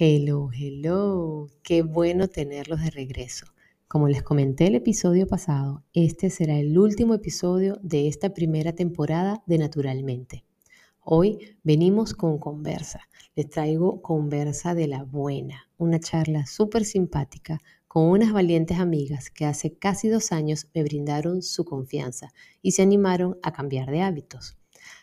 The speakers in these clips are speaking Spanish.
Hello, hello, qué bueno tenerlos de regreso. Como les comenté el episodio pasado, este será el último episodio de esta primera temporada de Naturalmente. Hoy venimos con conversa. Les traigo conversa de la buena, una charla súper simpática con unas valientes amigas que hace casi dos años me brindaron su confianza y se animaron a cambiar de hábitos.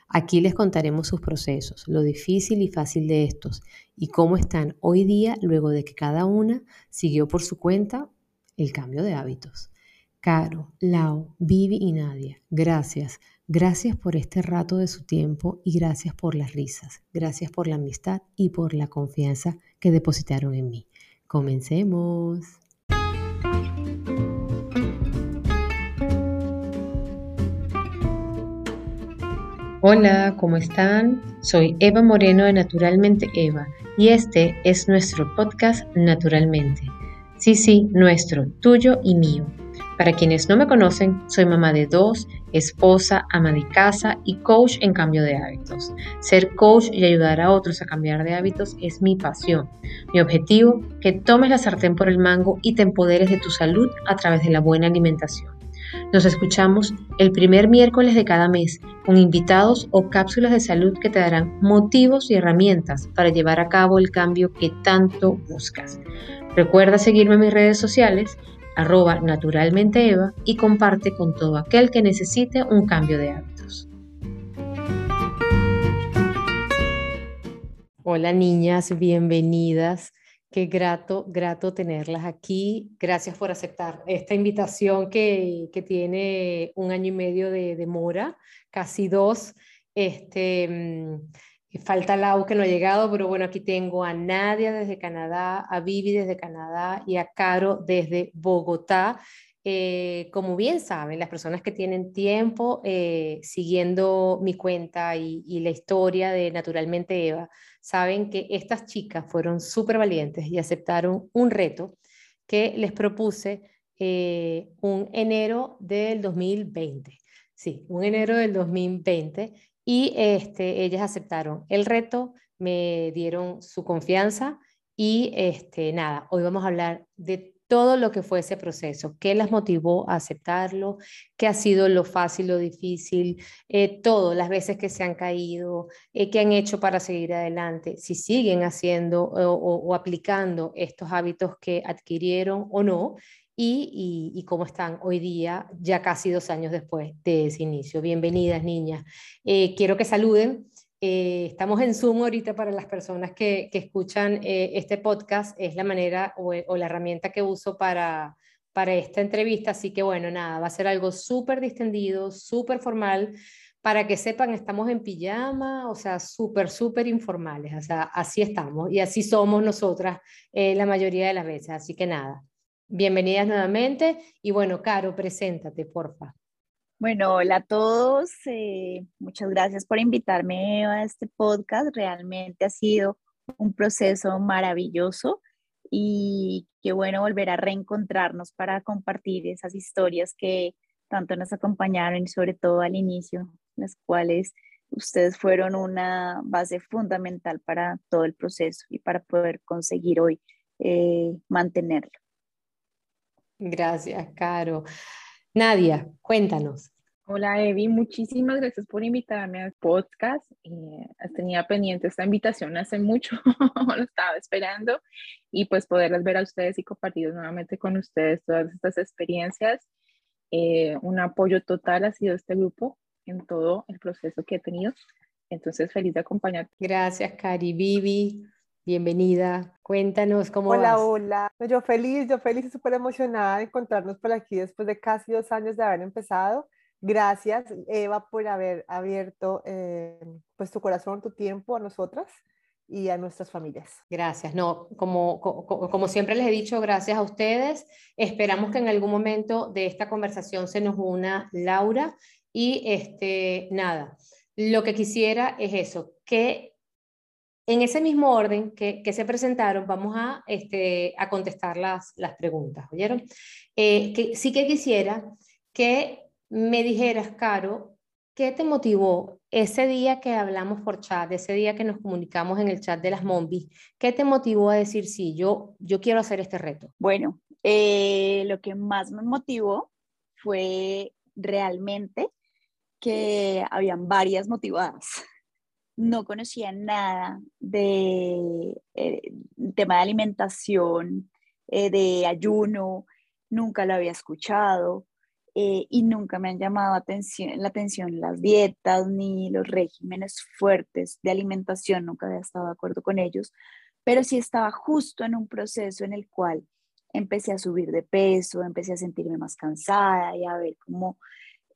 Aquí les contaremos sus procesos, lo difícil y fácil de estos y cómo están hoy día luego de que cada una siguió por su cuenta el cambio de hábitos. Caro, Lau, Vivi y Nadia, gracias. Gracias por este rato de su tiempo y gracias por las risas. Gracias por la amistad y por la confianza que depositaron en mí. Comencemos. Hola, ¿cómo están? Soy Eva Moreno de Naturalmente Eva y este es nuestro podcast Naturalmente. Sí, sí, nuestro, tuyo y mío. Para quienes no me conocen, soy mamá de dos, esposa, ama de casa y coach en cambio de hábitos. Ser coach y ayudar a otros a cambiar de hábitos es mi pasión. Mi objetivo, que tomes la sartén por el mango y te empoderes de tu salud a través de la buena alimentación. Nos escuchamos el primer miércoles de cada mes con invitados o cápsulas de salud que te darán motivos y herramientas para llevar a cabo el cambio que tanto buscas. Recuerda seguirme en mis redes sociales, arroba naturalmenteeva y comparte con todo aquel que necesite un cambio de hábitos. Hola niñas, bienvenidas. Qué grato, grato tenerlas aquí. Gracias por aceptar esta invitación que, tiene un año y medio de demora, casi dos. Este, mm, falta Lau que no ha llegado, pero bueno, aquí tengo a Nadia desde Canadá, a Vivi desde Canadá y a Caro desde Bogotá. Eh, como bien saben, las personas que tienen tiempo eh, siguiendo mi cuenta y la historia de Naturalmente Eva, saben que estas chicas fueron súper valientes y aceptaron un reto que les propuse eh, un enero del 2020. Sí, un enero del 2020. Y este, ellas aceptaron el reto, me dieron su confianza y este, nada, hoy vamos a hablar de todo lo que fue ese proceso, qué las motivó a aceptarlo, qué ha sido lo fácil, lo difícil, eh, todo, las veces que se han caído, eh, qué han hecho para seguir adelante, si siguen haciendo o, aplicando estos hábitos que adquirieron o no. Y, cómo están hoy día, ya casi dos años después de ese inicio. Bienvenidas, niñas. Eh, quiero que saluden eh, estamos en Zoom ahorita para las personas que, escuchan eh, este podcast. Es la manera o, la herramienta que uso para, para esta entrevista. Así que bueno, nada, va a ser algo súper distendido, súper formal. Para que sepan, estamos en pijama, o sea, súper, súper informales. O sea, así estamos y así somos nosotras eh, la mayoría de las veces. Así que nada, bienvenidas nuevamente. Y bueno, Caro, preséntate, porfa. Bueno, hola a todos. Eh, muchas gracias por invitarme a este podcast. Realmente ha sido un proceso maravilloso y qué bueno volver a reencontrarnos para compartir esas historias que tanto nos acompañaron y sobre todo al inicio, las cuales ustedes fueron una base fundamental para todo el proceso y para poder conseguir hoy eh, mantenerlo. Gracias, Caro. Nadia, cuéntanos. Hola Evi, muchísimas gracias por invitarme al podcast. Eh, tenía pendiente esta invitación hace mucho, lo estaba esperando y pues poderlas ver a ustedes y compartir nuevamente con ustedes todas estas experiencias. Eh, un apoyo total ha sido este grupo en todo el proceso que he tenido. Entonces, feliz de acompañarte. Gracias, Cari. Vivi, bienvenida. Cuéntanos cómo Hola, hola. Yo feliz, yo feliz y súper emocionada de encontrarnos por aquí después de casi dos años de haber empezado. Gracias, Eva, por haber abierto eh, pues tu corazón, tu tiempo a nosotras y a nuestras familias. Gracias. No, como, como, como, siempre les he dicho, gracias a ustedes. Esperamos que en algún momento de esta conversación se nos una Laura y este, nada, lo que quisiera es eso, que en ese mismo orden que, se presentaron, vamos a, este, contestar las, las preguntas, ¿oyeron? Eh, que, sí que quisiera que me dijeras, Caro, ¿qué te motivó ese día que hablamos por chat, ese día que nos comunicamos en el chat de las Mombis? ¿Qué te motivó a decir, sí, yo, yo quiero hacer este reto? Bueno, eh, lo que más me motivó fue realmente que habían varias motivadas. No conocía nada de eh, tema de alimentación, eh, de ayuno, nunca lo había escuchado eh, y nunca me han llamado la atención las dietas ni los regímenes fuertes de alimentación, nunca había estado de acuerdo con ellos, pero sí estaba justo en un proceso en el cual empecé a subir de peso, empecé a sentirme más cansada y a ver cómo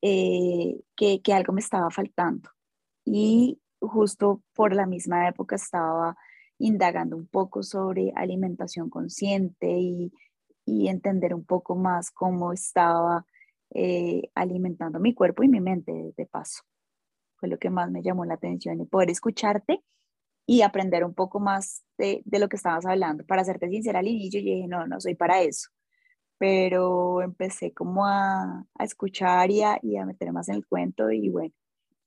eh, que, que algo me estaba faltando. Y justo por la misma época estaba indagando un poco sobre alimentación consciente y, y entender un poco más cómo estaba eh, alimentando mi cuerpo y mi mente de paso. Fue lo que más me llamó la atención y poder escucharte y aprender un poco más de, de lo que estabas hablando. Para serte sincera al inicio, yo dije, no, no soy para eso. Pero empecé como a, a escuchar y a, y a meter más en el cuento y bueno,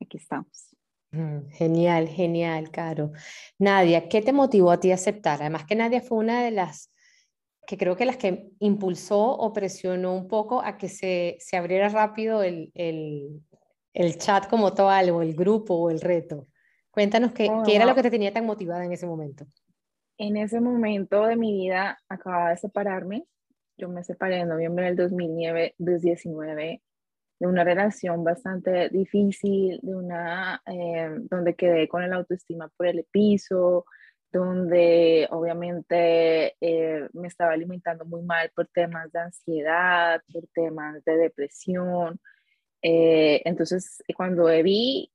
aquí estamos. Mm, genial, genial, Caro. Nadia, ¿qué te motivó a ti a aceptar? Además que Nadia fue una de las que creo que las que impulsó o presionó un poco a que se, se abriera rápido el, el, el, chat como tal, o el grupo, o el reto. Cuéntanos qué, oh, qué era lo que te tenía tan motivada en ese momento. En ese momento de mi vida acababa de separarme. Yo me separé en noviembre del 2019 de una relación bastante difícil, de una eh, donde quedé con el autoestima por el piso, donde obviamente eh, me estaba alimentando muy mal por temas de ansiedad, por temas de depresión. Eh, entonces, cuando Evi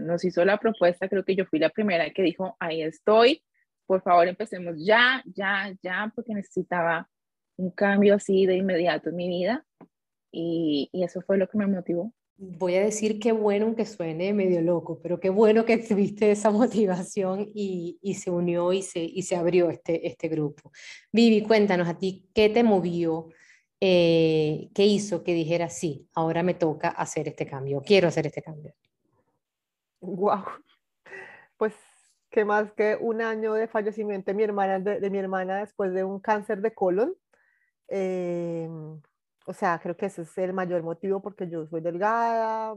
nos hizo la propuesta, creo que yo fui la primera que dijo, ahí estoy, por favor empecemos ya, ya, ya, porque necesitaba un cambio así de inmediato en mi vida y, eso fue lo que me motivó. Voy a decir qué bueno que suene medio loco, pero qué bueno que tuviste esa motivación y, y se unió y se, y se abrió este, este grupo. Vivi, cuéntanos a ti, ¿qué te movió? Eh, ¿Qué hizo que dijera, sí, ahora me toca hacer este cambio, quiero hacer este cambio? Wow, pues qué más que un año de fallecimiento de mi hermana, de, de mi hermana después de un cáncer de colon. Eh, o sea, creo que ese es el mayor motivo porque yo soy delgada,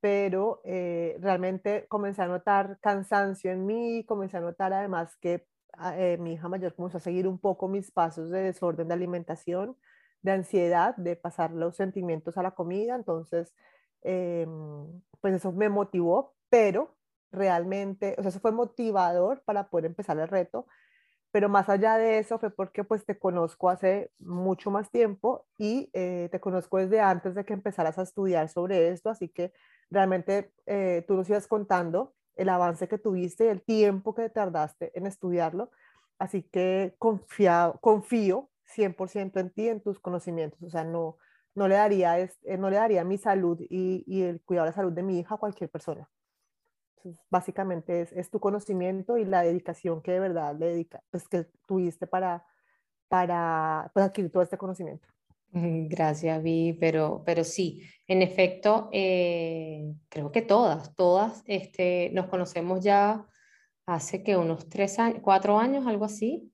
pero eh, realmente comencé a notar cansancio en mí, comencé a notar además que ah, eh, mi hija mayor comenzó a seguir un poco mis pasos de desorden de alimentación, de ansiedad, de pasar los sentimientos a la comida, entonces, eh, pues eso me motivó, pero realmente, o sea, eso fue motivador para poder empezar el reto, pero más allá de eso fue porque pues te conozco hace mucho más tiempo y eh, te conozco desde antes de que empezaras a estudiar sobre esto, así que realmente eh, tú nos ibas contando el avance que tuviste y el tiempo que tardaste en estudiarlo, así que confío 100% en ti, en tus conocimientos, o sea, no, no, le, daría, eh, no le daría mi salud y, y el cuidado de la salud de mi hija a cualquier persona básicamente es, es, tu conocimiento y la dedicación que de verdad le dedica, pues, que tuviste para, para pues, adquirir todo este conocimiento. Gracias, Vi, pero, pero sí, en efecto, eh, creo que todas, todas este, nos conocemos ya hace que unos tres años, cuatro años, algo así.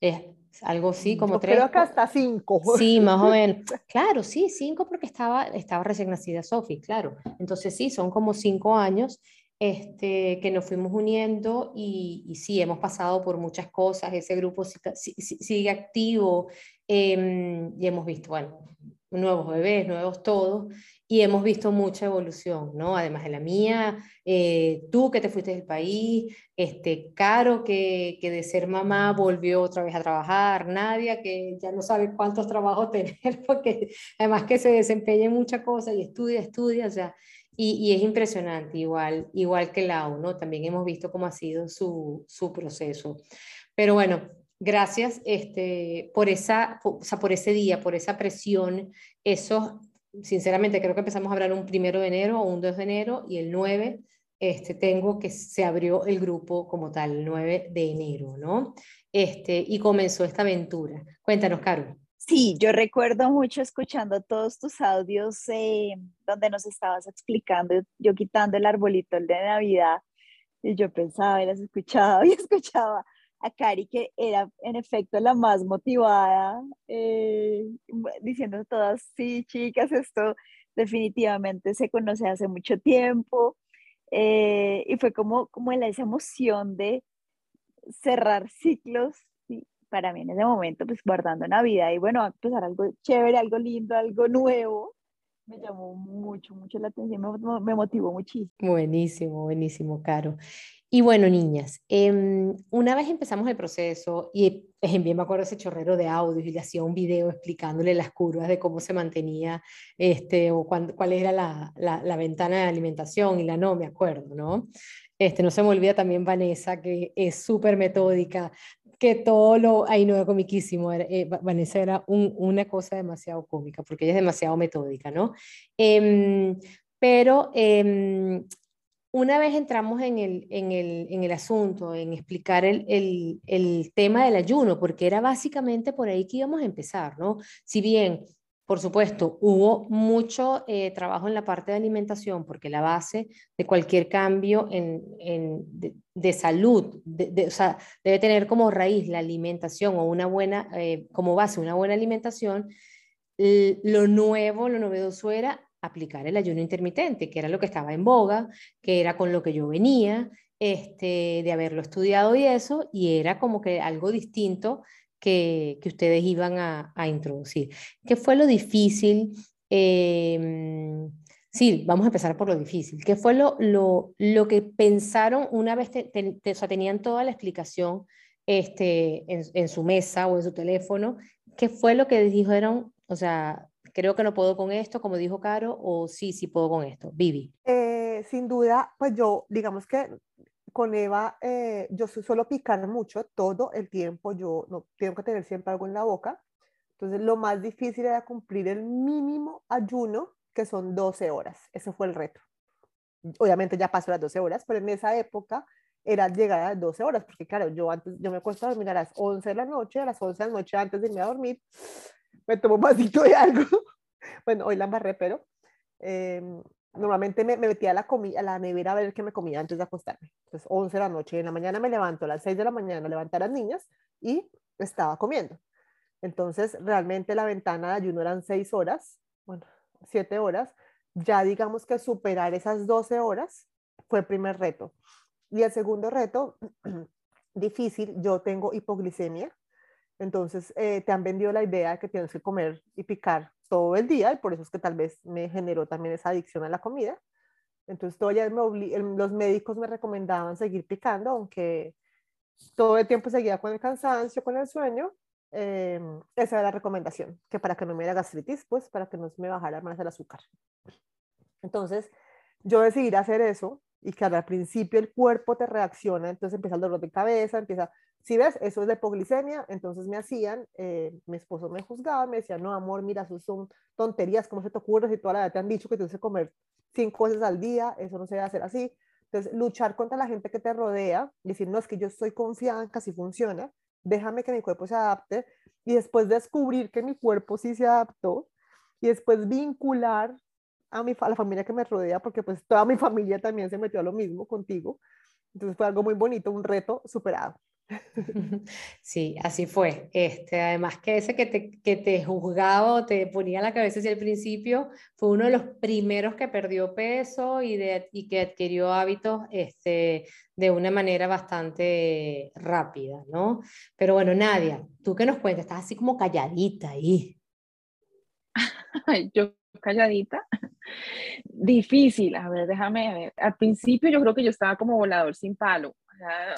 Es algo así, como Yo tres. Creo que hasta cinco. Sí, más o menos. Claro, sí, cinco porque estaba, estaba recién nacida Sofi, claro. Entonces sí, son como cinco años este, que nos fuimos uniendo y, y, sí, hemos pasado por muchas cosas, ese grupo sigue activo eh, y hemos visto, bueno, nuevos bebés, nuevos todos, y hemos visto mucha evolución, ¿no? Además de la mía, eh, tú que te fuiste del país, este, Caro que, que, de ser mamá volvió otra vez a trabajar, Nadia que ya no sabe cuántos trabajos tener, porque además que se desempeña en muchas cosas y estudia, estudia, o sea, y, es impresionante, igual, igual que Lau, ¿no? También hemos visto cómo ha sido su, su proceso. Pero bueno, gracias este, por, esa, por ese día, por esa presión. Eso, sinceramente, creo que empezamos a hablar un primero de enero o un 2 de enero y el 9 este, tengo que se abrió el grupo como tal, el 9 de enero, ¿no? Este, y comenzó esta aventura. Cuéntanos, Caro. Sí, yo recuerdo mucho escuchando todos tus audios eh, donde nos estabas explicando, yo quitando el arbolito de Navidad, y yo pensaba, eras escuchaba y escuchaba a Cari, que era en efecto la más motivada, eh, diciendo todas, sí, chicas, esto definitivamente se conoce hace mucho tiempo, eh, y fue como, como esa emoción de cerrar ciclos para mí en ese momento, pues guardando Navidad y bueno, empezar algo chévere, algo lindo, algo nuevo, me llamó mucho, mucho la atención, me, me motivó muchísimo. Buenísimo, buenísimo, Caro. Y bueno, niñas, em, una vez empezamos el proceso y bien me acuerdo ese chorrero de audios y le hacía un video explicándole las curvas de cómo se mantenía este, o cuál era la, la, la, ventana de alimentación y la no, me acuerdo, ¿no? Este, no se me olvida también Vanessa, que es súper metódica, que todo lo, ahí no, comiquísimo, eh, Vanessa era una cosa demasiado cómica, porque ella es demasiado metódica, ¿no? Em, pero em, una vez entramos en el, en el, en el asunto, en explicar el, el, el, tema del ayuno, porque era básicamente por ahí que íbamos a empezar, ¿no? Si bien por supuesto, hubo mucho eh, trabajo en la parte de alimentación, porque la base de cualquier cambio en, de, salud, o sea, debe tener como raíz la alimentación o una buena, eh, como base una buena alimentación. Lo nuevo, lo novedoso era aplicar el ayuno intermitente, que era lo que estaba en boga, que era con lo que yo venía, este, de haberlo estudiado y eso, y era como que algo distinto que, ustedes iban a, introducir. ¿Qué fue lo difícil? Em, sí, vamos a empezar por lo difícil. ¿Qué fue lo, lo, lo que pensaron una vez o sea, tenían toda la explicación este, en, en, su mesa o en su teléfono? ¿Qué fue lo que dijeron? O sea, creo que no puedo con esto, como dijo Caro, o sí, sí puedo con esto. Vivi. Eh, sin duda, pues yo, digamos que con Eva, eh, yo suelo picar mucho todo el tiempo, yo no tengo que tener siempre algo en la boca. Entonces, lo más difícil era cumplir el mínimo ayuno, que son 12 horas. Ese fue el reto. Obviamente ya pasó las 12 horas, pero en esa época era llegar a las 12 horas, porque claro, yo antes, yo me acuesto a dormir a las 11 de la noche, a las 11 de la noche antes de irme a dormir, me tomo un vasito de algo. bueno, hoy la embarré, pero eh, normalmente me, metía a la, a la nevera a ver qué me comía antes de acostarme. Entonces, 11 de la noche, en la mañana me levanto a las 6 de la mañana, levantar a las niñas y estaba comiendo. Entonces, realmente la ventana de ayuno eran 6 horas, bueno, 7 horas. Ya digamos que superar esas 12 horas fue el primer reto. Y el segundo reto, difícil, yo tengo hipoglicemia. Entonces, eh, te han vendido la idea de que tienes que comer y picar todo el día y por eso es que tal vez me generó también esa adicción a la comida. Entonces todavía me los médicos me recomendaban seguir picando, aunque todo el tiempo seguía con el cansancio, con el sueño. Eh, esa era la recomendación, que para que no me diera gastritis, pues para que no me bajara más el azúcar. Entonces yo decidí hacer eso y que al principio el cuerpo te reacciona, entonces empieza el dolor de cabeza, empieza si ves, eso es de hipoglicemia, entonces me hacían, eh, mi esposo me juzgaba, me decía, no, amor, mira, eso son tonterías, ¿cómo se te ocurre si toda la vida te han dicho que tienes que comer cinco veces al día? Eso no se debe hacer así. Entonces, luchar contra la gente que te rodea, decir, no, es que yo estoy confiada en que así funciona, déjame que mi cuerpo se adapte, y después descubrir que mi cuerpo sí se adaptó, y después vincular a, mi, a la familia que me rodea, porque pues toda mi familia también se metió a lo mismo contigo. Entonces fue algo muy bonito, un reto superado. Sí, así fue. Este, además que ese que te, que te juzgaba o te ponía la cabeza hacia el principio fue uno de los primeros que perdió peso y, de, y que adquirió hábitos este, de una manera bastante rápida, ¿no? Pero bueno, Nadia, tú que nos cuentas, estás así como calladita ahí. yo calladita. Difícil, a ver, déjame ver. Al principio yo creo que yo estaba como volador sin palo. O sea,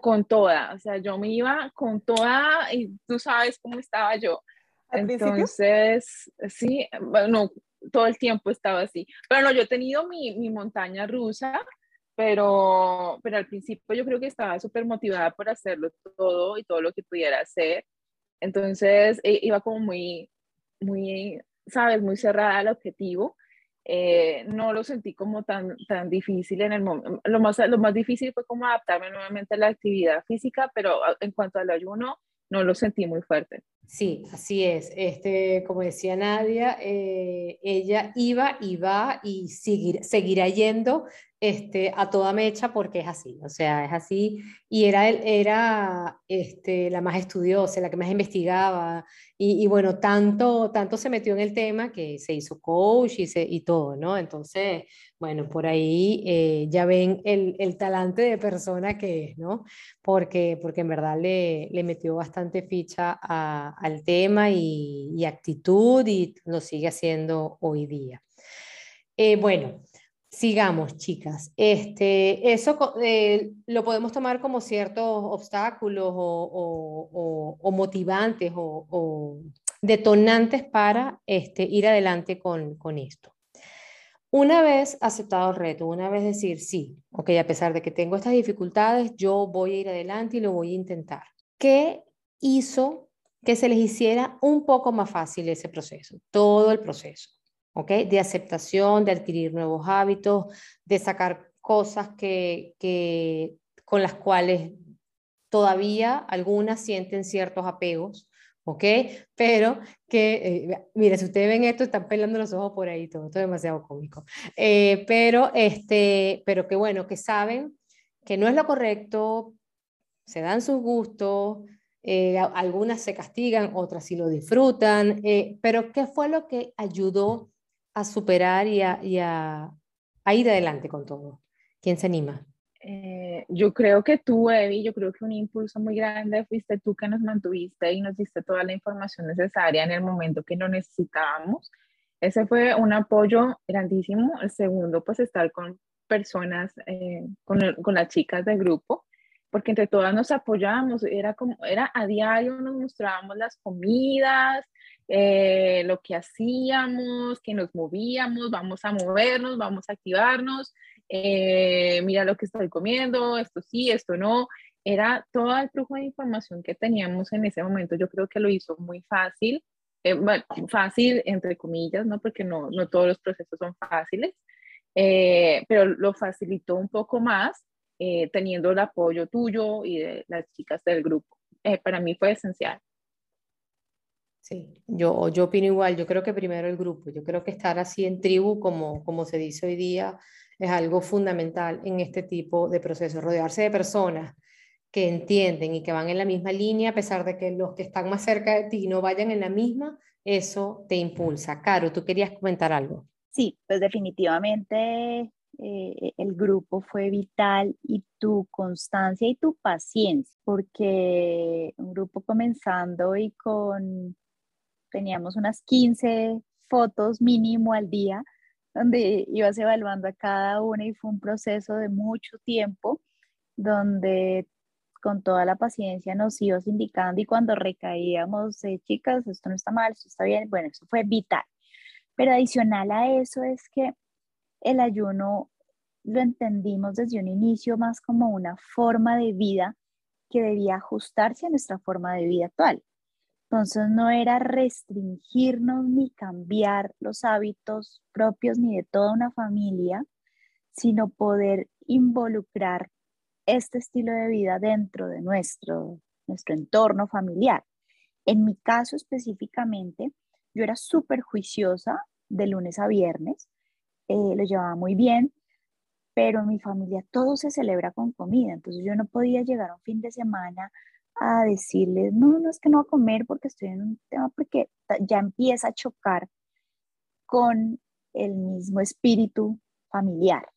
con toda, o sea, yo me iba con toda y tú sabes cómo estaba yo. Entonces, sí, bueno, todo el tiempo estaba así. Pero no, yo he tenido mi, mi montaña rusa, pero, pero al principio yo creo que estaba súper motivada por hacerlo todo y todo lo que pudiera hacer. Entonces, e, iba como muy, muy, sabes, muy cerrada al objetivo. Eh, no lo sentí como tan, tan difícil en el momento. Lo más, lo más difícil fue como adaptarme nuevamente a la actividad física, pero ah, en cuanto al ayuno, no lo sentí muy fuerte. Sí, así es. Este, como decía Nadia, eh, ella iba y va y seguirá yendo este, a toda mecha porque es así, o sea, es así. Y era, era este, la más estudiosa, la que más investigaba. Y, bueno, tanto, tanto se metió en el tema que se hizo coach y, se, y todo, ¿no? Entonces, bueno, por ahí eh, ya ven el, el, talante de persona que es, ¿no? Porque, porque en verdad le, le metió bastante ficha al tema y, y, actitud y lo sigue haciendo hoy día. Eh, bueno, Sigamos, chicas. Este, eso eh, lo podemos tomar como ciertos obstáculos o, motivantes o, detonantes para este, ir adelante con, con, esto. Una vez aceptado el reto, una vez decir, sí, ok, a pesar de que tengo estas dificultades, yo voy a ir adelante y lo voy a intentar. ¿Qué hizo que se les hiciera un poco más fácil ese proceso, todo el proceso? De aceptación, de adquirir nuevos hábitos, de sacar cosas que, que, con las cuales todavía algunas sienten ciertos apegos, ¿ok? Pero que, eh, mire, si ustedes ven esto, están pelando los ojos por ahí, todo, esto es demasiado cómico. Eh, pero, este, pero que bueno, que saben que no es lo correcto, se dan sus gustos, eh, algunas se castigan, otras sí lo disfrutan, pero ¿qué fue lo que ayudó a superar y a, ir adelante con todo? ¿Quién se anima? Eh, yo creo que tú, Evi, yo creo que un impulso muy grande fuiste tú que nos mantuviste y nos diste toda la información necesaria en el momento que lo necesitábamos. Ese fue un apoyo grandísimo. El segundo, pues estar con personas, eh, con, con, las chicas del grupo, porque entre todas nos apoyábamos, era como, era a diario, nos mostrábamos las comidas, eh, lo que hacíamos, que nos movíamos, vamos a movernos, vamos a activarnos, eh, mira lo que estoy comiendo, esto sí, esto no. Era todo el flujo de información que teníamos en ese momento, yo creo que lo hizo muy fácil, eh, bueno, fácil entre comillas, ¿no? Porque no, no todos los procesos son fáciles, pero lo facilitó un poco más teniendo el apoyo tuyo y de las chicas del grupo. para mí fue esencial. Sí, yo, yo opino igual, yo creo que primero el grupo, yo creo que estar así en tribu, como, como se dice hoy día, es algo fundamental en este tipo de procesos, rodearse de personas que entienden y que van en la misma línea, a pesar de que los que están más cerca de ti no vayan en la misma, eso te impulsa. Caro, tú querías comentar algo. Sí, pues definitivamente eh, el grupo fue vital y tu constancia y tu paciencia, porque un grupo comenzando y con teníamos unas 15 fotos mínimo al día, donde ibas evaluando a cada una y fue un proceso de mucho tiempo, donde con toda la paciencia nos ibas indicando y cuando recaíamos, eh, chicas, esto no está mal, esto está bien, bueno, eso fue vital. Pero adicional a eso es que el ayuno lo entendimos desde un inicio más como una forma de vida que debía ajustarse a nuestra forma de vida actual. Entonces no era restringirnos ni cambiar los hábitos propios ni de toda una familia, sino poder involucrar este estilo de vida dentro de nuestro, nuestro entorno familiar. En mi caso específicamente, yo era súper juiciosa de lunes a viernes, eh, lo llevaba muy bien, pero en mi familia todo se celebra con comida, entonces yo no podía llegar a un fin de semana a decirles, no, no es que no voy a comer porque estoy en un tema, porque ya empieza a chocar con el mismo espíritu familiar.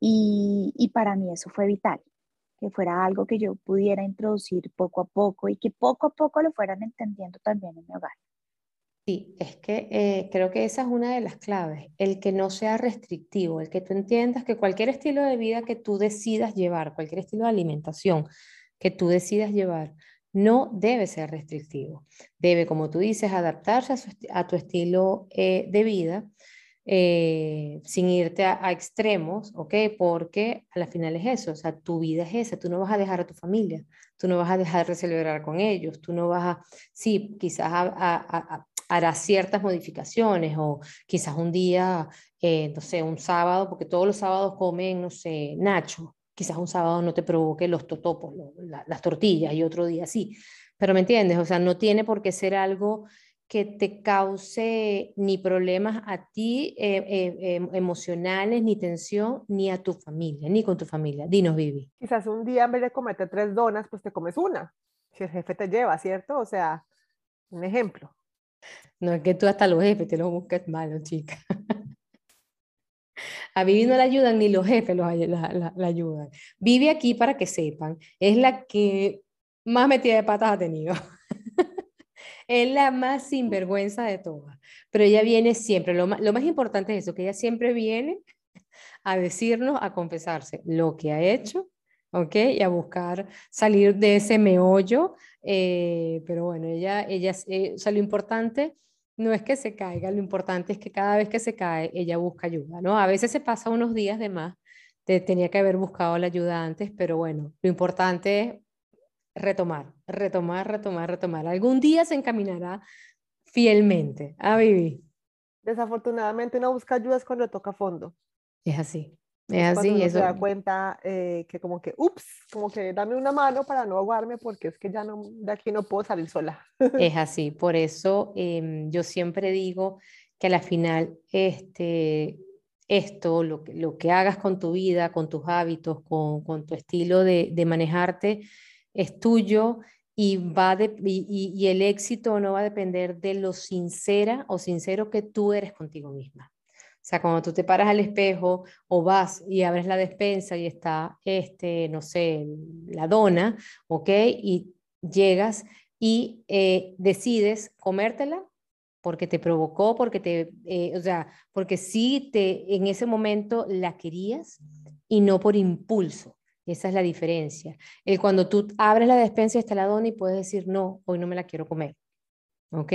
Y, y, para mí eso fue vital, que fuera algo que yo pudiera introducir poco a poco y que poco a poco lo fueran entendiendo también en mi hogar. Sí, es que eh, creo que esa es una de las claves, el que no sea restrictivo, el que tú entiendas que cualquier estilo de vida que tú decidas llevar, cualquier estilo de alimentación, que tú decidas llevar no debe ser restrictivo. Debe, como tú dices, adaptarse a, tu estilo eh, de vida eh, sin irte a, extremos, ¿ok? Porque a la final es eso, o sea, tu vida es esa, tú no vas a dejar a tu familia, tú no vas a dejar de celebrar con ellos, tú no vas a, sí, quizás harás ciertas modificaciones o quizás un día, eh, no sé, un sábado, porque todos los sábados comen, no sé, nacho, quizás un sábado no te provoque los totopos, las tortillas y otro día sí, Pero me entiendes, o sea, no tiene por qué ser algo que te cause ni problemas a ti eh, eh, em, emocionales, ni tensión, ni a tu familia, ni con tu familia. Dinos, Vivi. Quizás un día en vez de comerte tres donas, pues te comes una, si el jefe te lleva, ¿cierto? O sea, un ejemplo. No es que tú hasta los jefes te los busques malo, chica. A Vivi no la ayudan ni los jefes los, la, la, ayudan. Vivi aquí, para que sepan, es la que más metida de patas ha tenido. es la más sinvergüenza de todas. Pero ella viene siempre. Lo lo más importante es eso, que ella siempre viene a decirnos, a confesarse lo que ha hecho, ¿ok? Y a buscar salir de ese meollo. Eh, pero bueno, ella, ella, eh, o sea, lo importante no es que se caiga, lo importante es que cada vez que se cae, ella busca ayuda, ¿no? A veces se pasa unos días de más, tenía que haber buscado la ayuda antes, pero bueno, lo importante es retomar, retomar, retomar, retomar. Algún día se encaminará fielmente a vivir. Desafortunadamente uno busca ayudas cuando toca fondo. Es así. Es así. Eso... se da cuenta eh, que como que, ups, como que dame una mano para no ahogarme porque es que ya no, de aquí no puedo salir sola. Es así. Por eso em, yo siempre digo que a la final este, esto, lo que, lo que hagas con tu vida, con tus hábitos, con, con tu estilo de, de, manejarte, es tuyo y, va de, y, y el éxito no va a depender de lo sincera o sincero que tú eres contigo misma. O sea, cuando tú te paras al espejo o vas y abres la despensa y está, este, no sé, la dona, ¿ok? Y llegas y eh, decides comértela porque te provocó, porque te, eh, o sea, porque sí te, en ese momento la querías y no por impulso. Esa es la diferencia. El cuando tú abres la despensa y está la dona y puedes decir, no, hoy no me la quiero comer. ¿Ok?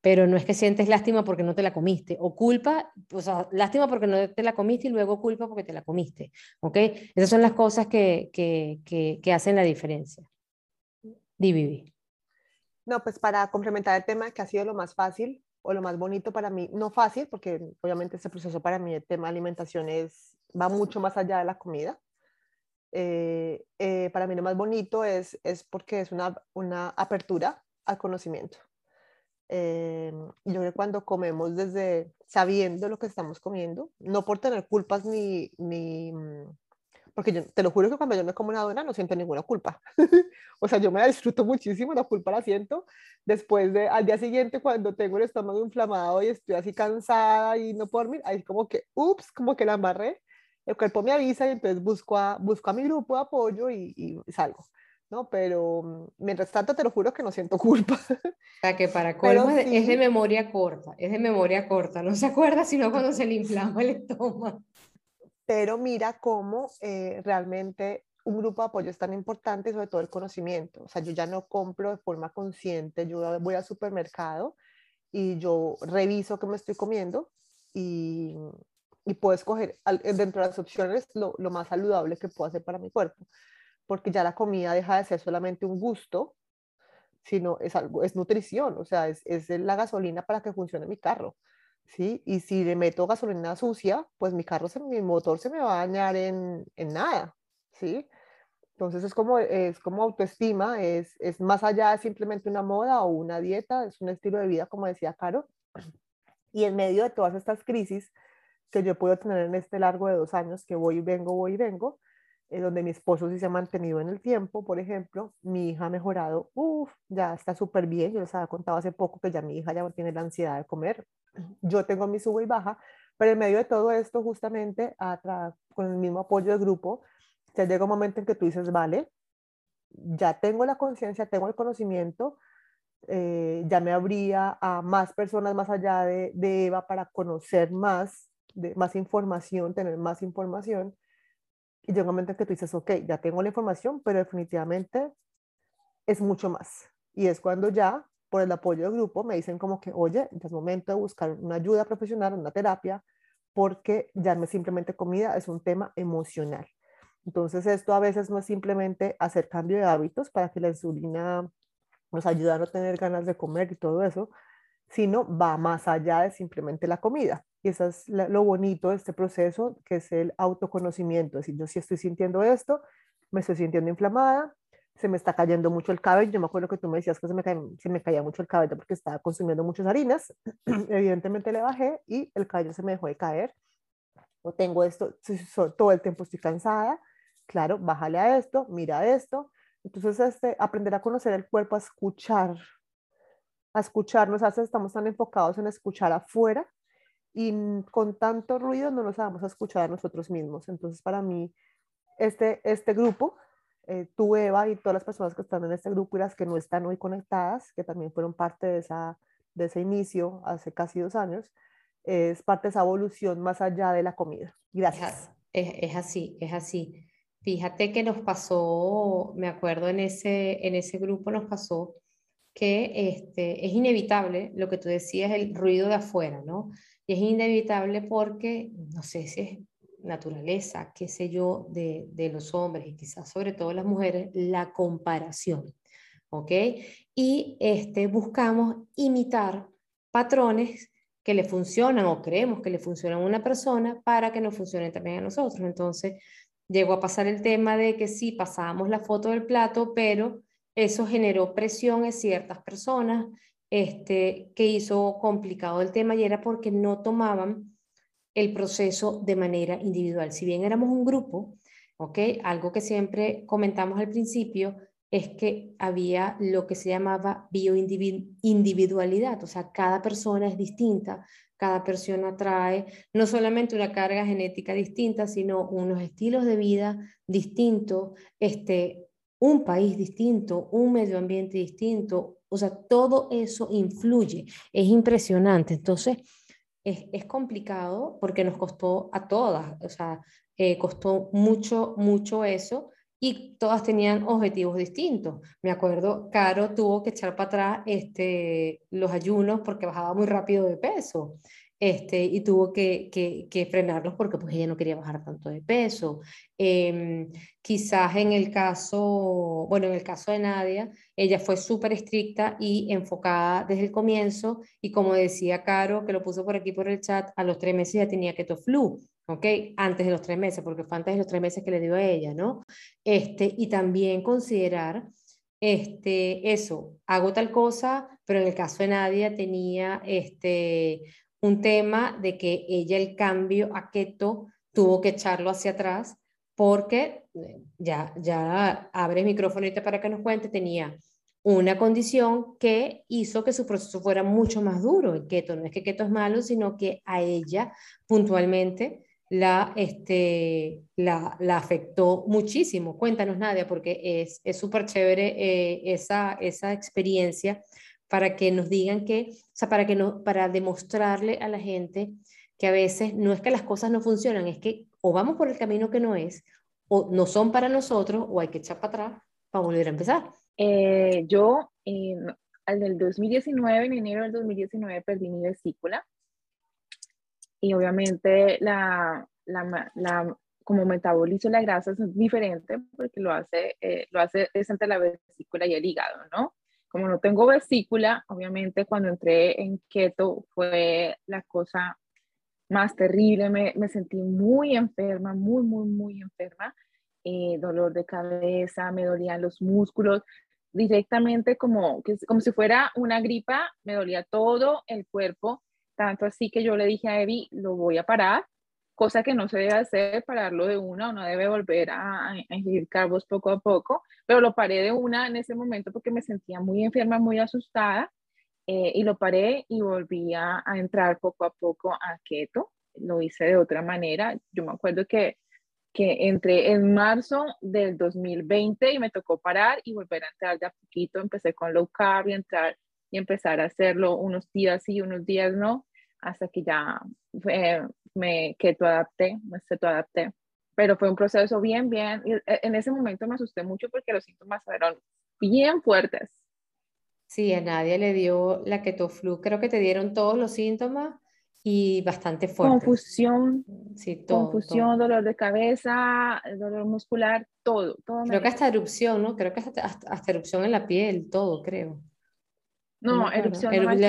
Pero no es que sientes lástima porque no te la comiste, o culpa, o sea, lástima porque no te la comiste y luego culpa porque te la comiste, ¿ok? Esas son las cosas que, que, que, hacen la diferencia. Di, No, pues para complementar el tema que ha sido lo más fácil o lo más bonito para mí, no fácil, porque obviamente este proceso para mí, el tema de alimentación es, va mucho más allá de la comida. Eh, eh, para mí lo más bonito es, es porque es una, una apertura al conocimiento. Eh, yo creo que cuando comemos desde sabiendo lo que estamos comiendo, no por tener culpas ni, ni mm, porque yo te lo juro que cuando yo me como una dona no siento ninguna culpa. o sea, yo me la disfruto muchísimo, la culpa la siento después de al día siguiente cuando tengo el estómago inflamado y estoy así cansada y no puedo dormir, ahí como que, ups, como que la embarré, el cuerpo me avisa y entonces busco a, busco a mi grupo de apoyo y, y salgo. ¿No? Pero mm, mientras tanto te lo juro que no siento culpa. O sea, que para colmo es de memoria corta, es de memoria corta, no se acuerda sino cuando se le inflama el estómago. Pero mira cómo eh, realmente un grupo de apoyo es tan importante, sobre todo el conocimiento. O sea, yo ya no compro de forma consciente, yo voy al supermercado y yo reviso qué me estoy comiendo y, y puedo escoger dentro de las opciones lo, lo más saludable que puedo hacer para mi cuerpo porque ya la comida deja de ser solamente un gusto, sino es algo, es nutrición, o sea, es, es la gasolina para que funcione mi carro, ¿sí? Y si le meto gasolina sucia, pues mi carro, se, mi motor se me va a dañar en, en nada, ¿sí? Entonces es como, es como autoestima, es, es más allá de simplemente una moda o una dieta, es un estilo de vida, como decía Caro. Y en medio de todas estas crisis que yo puedo tener en este largo de dos años, que voy y vengo, voy y vengo, eh, donde mi esposo sí se ha mantenido en el tiempo, por ejemplo, mi hija ha mejorado, uff, ya está súper bien, yo les había contado hace poco que ya mi hija ya tiene la ansiedad de comer, yo tengo mi sube y baja, pero en medio de todo esto, justamente con el mismo apoyo del grupo, ya llega un momento en que tú dices, vale, ya tengo la conciencia, tengo el conocimiento, eh, ya me abría a más personas más allá de, de Eva para conocer más, de, más información, tener más información y llega un momento en que tú dices, ok, ya tengo la información, pero definitivamente es mucho más. Y es cuando ya, por el apoyo del grupo, me dicen como que, oye, es momento de buscar una ayuda profesional, una terapia, porque ya no es simplemente comida, es un tema emocional. Entonces, esto a veces no es simplemente hacer cambio de hábitos para que la insulina nos ayude a no tener ganas de comer y todo eso, sino va más allá de simplemente la comida. Y eso es lo bonito de este proceso, que es el autoconocimiento. Es decir, yo si estoy sintiendo esto, me estoy sintiendo inflamada, se me está cayendo mucho el cabello. Yo me acuerdo que tú me decías que se me, caía, se me caía mucho el cabello porque estaba consumiendo muchas harinas. Evidentemente le bajé y el cabello se me dejó de caer. O tengo esto, todo el tiempo estoy cansada. Claro, bájale a esto, mira esto. Entonces, este, aprender a conocer el cuerpo, a escuchar, a escucharnos. A estamos tan enfocados en escuchar afuera y con tanto ruido no nos vamos a escuchar a nosotros mismos. Entonces, para mí, este, este grupo eh, tú, Eva, y todas las personas que están en este grupo y las que no están hoy conectadas, que también fueron parte de, esa, de ese inicio hace casi dos años, es parte de esa evolución más allá de la comida. Gracias. Es, es, así, es así. Fíjate que nos pasó, me acuerdo en ese, en ese grupo nos pasó que este, es inevitable lo que tú decías, el ruido de afuera, ¿no? Y es inevitable porque, no sé si es naturaleza, qué sé yo, de, de los hombres y quizás sobre todo las mujeres, la comparación. ¿Ok? Y este, buscamos imitar patrones que le funcionan o creemos que le funcionan a una persona para que nos funcionen también a nosotros. Entonces, llegó a pasar el tema de que sí, pasábamos la foto del plato, pero eso generó presión en ciertas personas, este, que hizo complicado el tema y era porque no tomaban el proceso de manera individual. Si bien éramos un grupo, ¿ok? Algo que siempre comentamos al principio es que había lo que se llamaba bioindividualidad, o sea, cada persona es distinta, cada persona trae no solamente una carga genética distinta, sino unos estilos de vida distintos, este, un país distinto, un medio ambiente distinto, o sea, todo eso influye, es impresionante. Entonces, es, complicado porque nos costó a todas, o sea, eh, costó mucho, mucho eso y todas tenían objetivos distintos. Me acuerdo, Caro tuvo que echar para atrás este, los ayunos porque bajaba muy rápido de peso. Este, y tuvo que, frenarlos porque pues ella no quería bajar tanto de peso. Em, quizás en el caso, bueno, en el caso de Nadia, ella fue súper estricta y enfocada desde el comienzo y como decía Caro, que lo puso por aquí por el chat, a los tres meses ya tenía keto flu. ¿ok? Antes de los tres meses, porque fue antes de los tres meses que le dio a ella, ¿no? Este, y también considerar este, eso, hago tal cosa, pero en el caso de Nadia tenía este, un tema de que ella el cambio a keto tuvo que echarlo hacia atrás porque eh, ya, ya abre el micrófono para que nos cuente, tenía una condición que hizo que su proceso fuera mucho más duro. El keto no es que keto es malo, sino que a ella puntualmente la, este, la, la afectó muchísimo. Cuéntanos, Nadia, porque es súper chévere eh, esa, esa experiencia para que nos digan que, o sea, para, que no, para demostrarle a la gente que a veces no es que las cosas no funcionan, es que o vamos por el camino que no es, o no son para nosotros, o hay que echar para atrás para volver a empezar. Eh, yo, al del 2019, en enero del 2019, perdí mi vesícula. Y obviamente la, la, la, como metabolizo la grasa es diferente porque lo hace, eh, lo hace es entre la vesícula y el hígado, ¿no? Como no tengo vesícula, obviamente cuando entré en keto fue la cosa más terrible, me, me sentí muy enferma, muy, muy, muy enferma, eh, dolor de cabeza, me dolían los músculos, directamente como, como si fuera una gripa, me dolía todo el cuerpo, tanto así que yo le dije a Evi, lo voy a parar, cosa que no se debe hacer, pararlo de una, o no debe volver a, a ingerir carbos poco a poco, pero lo paré de una en ese momento porque me sentía muy enferma, muy asustada, eh, y lo paré y volví a, entrar poco a poco a keto, lo hice de otra manera, yo me acuerdo que, que entré en marzo del 2020 y me tocó parar y volver a entrar de a poquito, empecé con low carb y entrar y empezar a hacerlo unos días sí, unos días no, hasta que ya eh, me keto adapté, me keto adapté. Pero fue un proceso bien, bien, e, en ese momento me asusté mucho porque los síntomas fueron bien fuertes. Sí, a nadie le dio la keto flu, creo que te dieron todos los síntomas y bastante fuertes. Confusión, sí, todo, confusión, dolor de cabeza, dolor muscular, todo. todo creo que hasta erupción, ¿no? Creo que hasta, hasta, erupción en la piel, todo, creo. No, erupción no me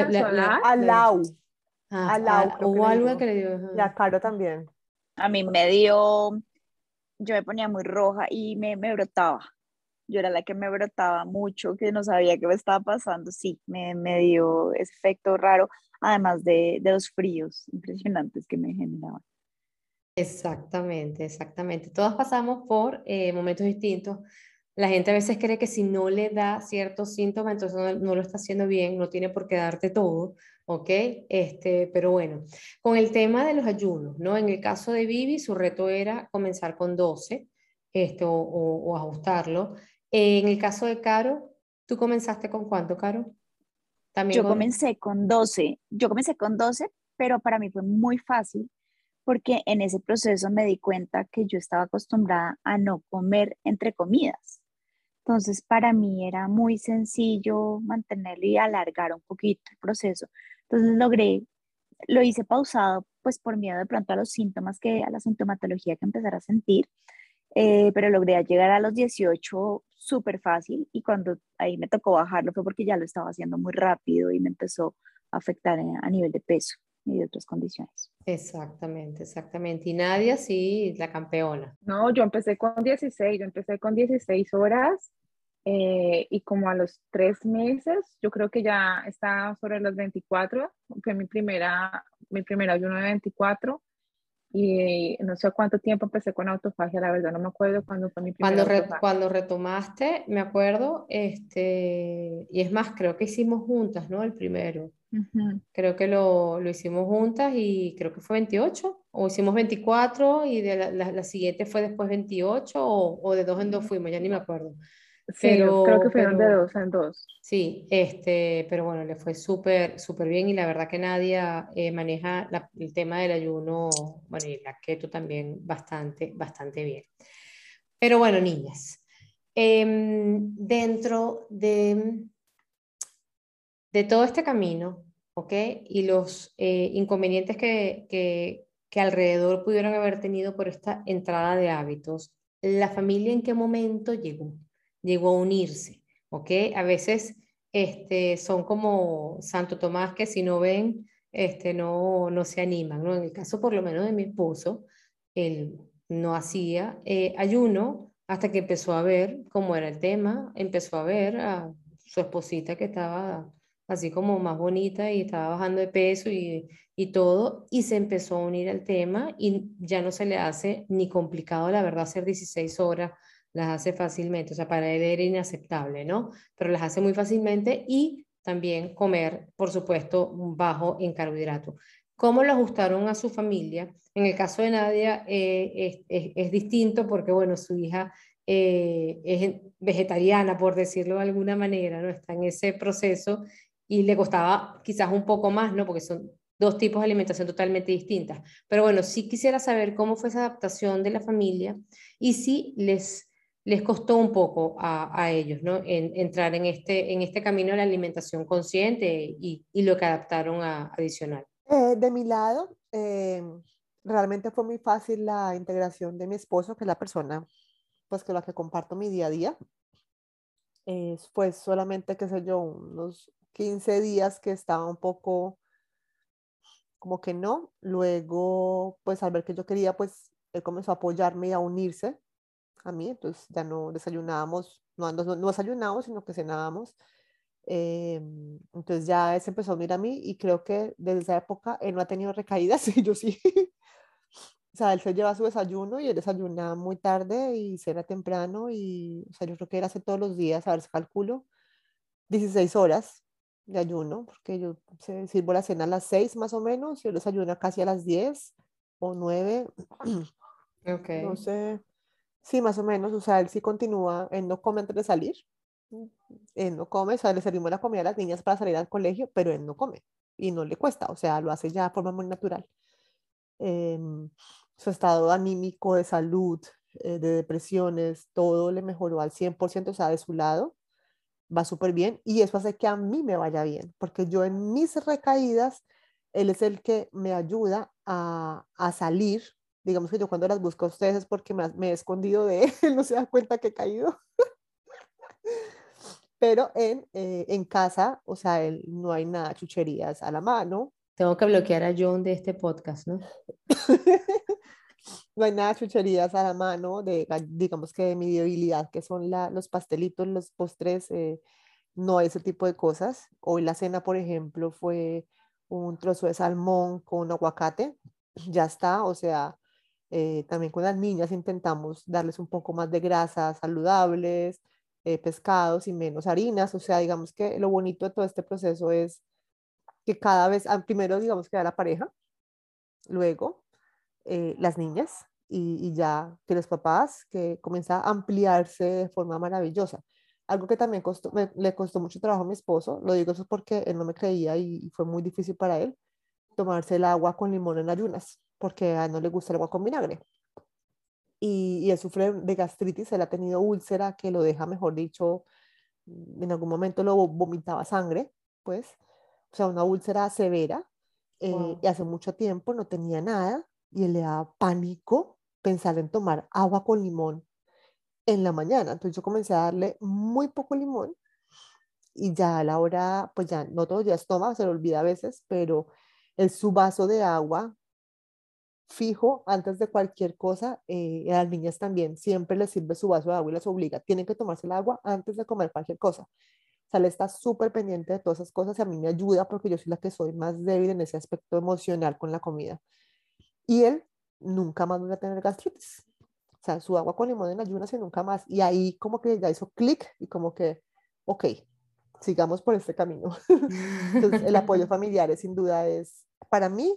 Al lado. Ah, ah hubo algo que le dio. Ya, Caro también. A mí me dio, yo me ponía muy roja y me, me brotaba. yo era la que me brotaba mucho, que no sabía qué me estaba pasando, sí, me, me dio ese efecto raro, además de, de los fríos impresionantes que me generaban. Exactamente, exactamente. Todos pasamos por eh, momentos distintos. La gente a veces cree que si no le da ciertos síntomas, entonces no, no, lo está haciendo bien, no tiene por qué darte todo, ¿ok? Este, pero bueno, con el tema de los ayunos, ¿no? En el caso de Vivi, su reto era comenzar con 12 este, o, o, o ajustarlo. en el caso de Caro, ¿tú comenzaste con cuánto, Caro? También yo con... comencé con 12, yo comencé con 12, pero para mí fue muy fácil porque en ese proceso me di cuenta que yo estaba acostumbrada a no comer entre comidas. Entonces, para mí era muy sencillo mantenerlo y alargar un poquito el proceso. Entonces, logré, lo hice pausado, pues por miedo de pronto a los síntomas, que, a la sintomatología que empezara a sentir, eh, pero logré llegar a los 18 súper fácil y cuando ahí me tocó bajarlo fue porque ya lo estaba haciendo muy rápido y me empezó a afectar a nivel de peso y de otras condiciones. Exactamente, exactamente. Y Nadia, sí, la campeona. No, yo empecé con 16, yo empecé con 16 horas eh, y como a los tres meses, yo creo que ya estaba sobre los 24, fue mi primera, mi primer ayuno de 24 y no sé cuánto tiempo empecé con autofagia, la verdad no me acuerdo cuándo fue mi cuando, cuando retomaste, me acuerdo, este, y es más, creo que hicimos juntas, ¿no? El primero. Creo que lo, lo, hicimos juntas y creo que fue 28, o hicimos 24 y de la, la, siguiente fue después 28, o, o, de dos en dos fuimos, ya ni me acuerdo. Sí, pero, creo que fueron de dos en dos. Sí, este, pero bueno, le fue súper, súper bien y la verdad que Nadia eh, maneja la, el tema del ayuno, bueno, y la keto también bastante, bastante bien. Pero bueno, niñas, eh, dentro de de todo este camino, ¿ok? Y los eh, inconvenientes que, que, que, alrededor pudieron haber tenido por esta entrada de hábitos, ¿la familia en qué momento llegó? Llegó a unirse, ¿ok? A veces este, son como Santo Tomás que si no ven, este, no, no se animan, ¿no? En el caso por lo menos de mi esposo, él no hacía eh, ayuno hasta que empezó a ver cómo era el tema, empezó a ver a su esposita que estaba así como más bonita y estaba bajando de peso y, y, todo, y se empezó a unir al tema y ya no se le hace ni complicado, la verdad, hacer 16 horas, las hace fácilmente, o sea, para él era inaceptable, ¿no? Pero las hace muy fácilmente y también comer, por supuesto, bajo en carbohidratos. ¿Cómo lo ajustaron a su familia? En el caso de Nadia eh, es, distinto porque, bueno, su hija eh, es vegetariana, por decirlo de alguna manera, ¿no? Está en ese proceso y le costaba quizás un poco más, ¿no? Porque son dos tipos de alimentación totalmente distintas. Pero bueno, sí quisiera saber cómo fue esa adaptación de la familia y si les, les costó un poco a, ellos, ¿no? En, entrar en este, en este camino de la alimentación consciente y, y lo que adaptaron a adicional. Eh, de mi lado, eh, realmente fue muy fácil la integración de mi esposo, que es la persona pues con la que comparto mi día a día. Eh, fue solamente, qué sé yo, unos 15 días que estaba un poco como que no. Luego, pues al ver que yo quería, pues él comenzó a apoyarme y a unirse a mí. Entonces ya no desayunábamos, no, no, no desayunábamos, sino que cenábamos. Eh, entonces ya él se empezó a unir a mí y creo que desde esa época él no ha tenido recaídas y yo sí. o sea, él se lleva su desayuno y él desayuna muy tarde y cena temprano y, o sea, yo creo que él hace todos los días, a ver si calculo, 16 horas de ayuno, porque yo sirvo la cena a las 6 más o menos, y yo desayuno casi a las 10 o 9. Ok. No sé. Sí, más o menos, o sea, él sí continúa, él no come antes de salir, él no come, o sea, le servimos la comida a las niñas para salir al colegio, pero él no come y no le cuesta, o sea, lo hace ya de forma muy natural. Eh, su estado anímico, de salud, eh, de depresiones, todo le mejoró al 100%, o sea, de su lado va súper bien y eso hace que a mí me vaya bien, porque yo en mis recaídas, él es el que me ayuda a, a salir. Digamos que yo cuando las busco a ustedes es porque me, me he escondido de él, no se da cuenta que he caído. Pero en, eh, en casa, o sea, él, no hay nada, chucherías a la mano. Tengo que bloquear a John de este podcast, ¿no? no hay nada chucherías a la mano, de, digamos que de mi debilidad, que son la, los pastelitos, los postres, eh, no ese tipo de cosas. Hoy la cena, por ejemplo, fue un trozo de salmón con aguacate, ya está, o sea, eh, también con las niñas intentamos darles un poco más de grasas saludables, eh, pescados y menos harinas, o sea, digamos que lo bonito de todo este proceso es que cada vez, ah, primero digamos que da la pareja, luego eh, las niñas y, ya que los papás, que comienza a ampliarse de forma maravillosa. Algo que también le costó mucho trabajo a mi esposo, lo digo eso porque él no me creía y, fue muy difícil para él tomarse el agua con limón en ayunas, porque a él no le gusta el agua con vinagre. Y, y él sufre de gastritis, él ha tenido úlcera que lo deja, mejor dicho, en algún momento lo vomitaba sangre, pues, o sea, una úlcera severa, eh, y hace mucho tiempo no tenía nada, y él le daba pánico pensar en tomar agua con limón en la mañana. Entonces yo comencé a darle muy poco limón y ya a la hora, pues ya no todos los días toma, se lo olvida a veces, pero el, su vaso de agua fijo antes de cualquier cosa, eh, a las niñas también siempre les sirve su vaso de agua y les obliga, tienen que tomarse el agua antes de comer cualquier cosa. O sea, le está súper pendiente de todas esas cosas y a mí me ayuda porque yo soy la que soy más débil en ese aspecto emocional con la comida. Y él nunca más va a tener gastritis. O sea, su agua con limón en ayunas y nunca más. Y ahí como que ya hizo clic y como que, ok, sigamos por este camino. Entonces, el apoyo familiar es, sin duda es, para mí,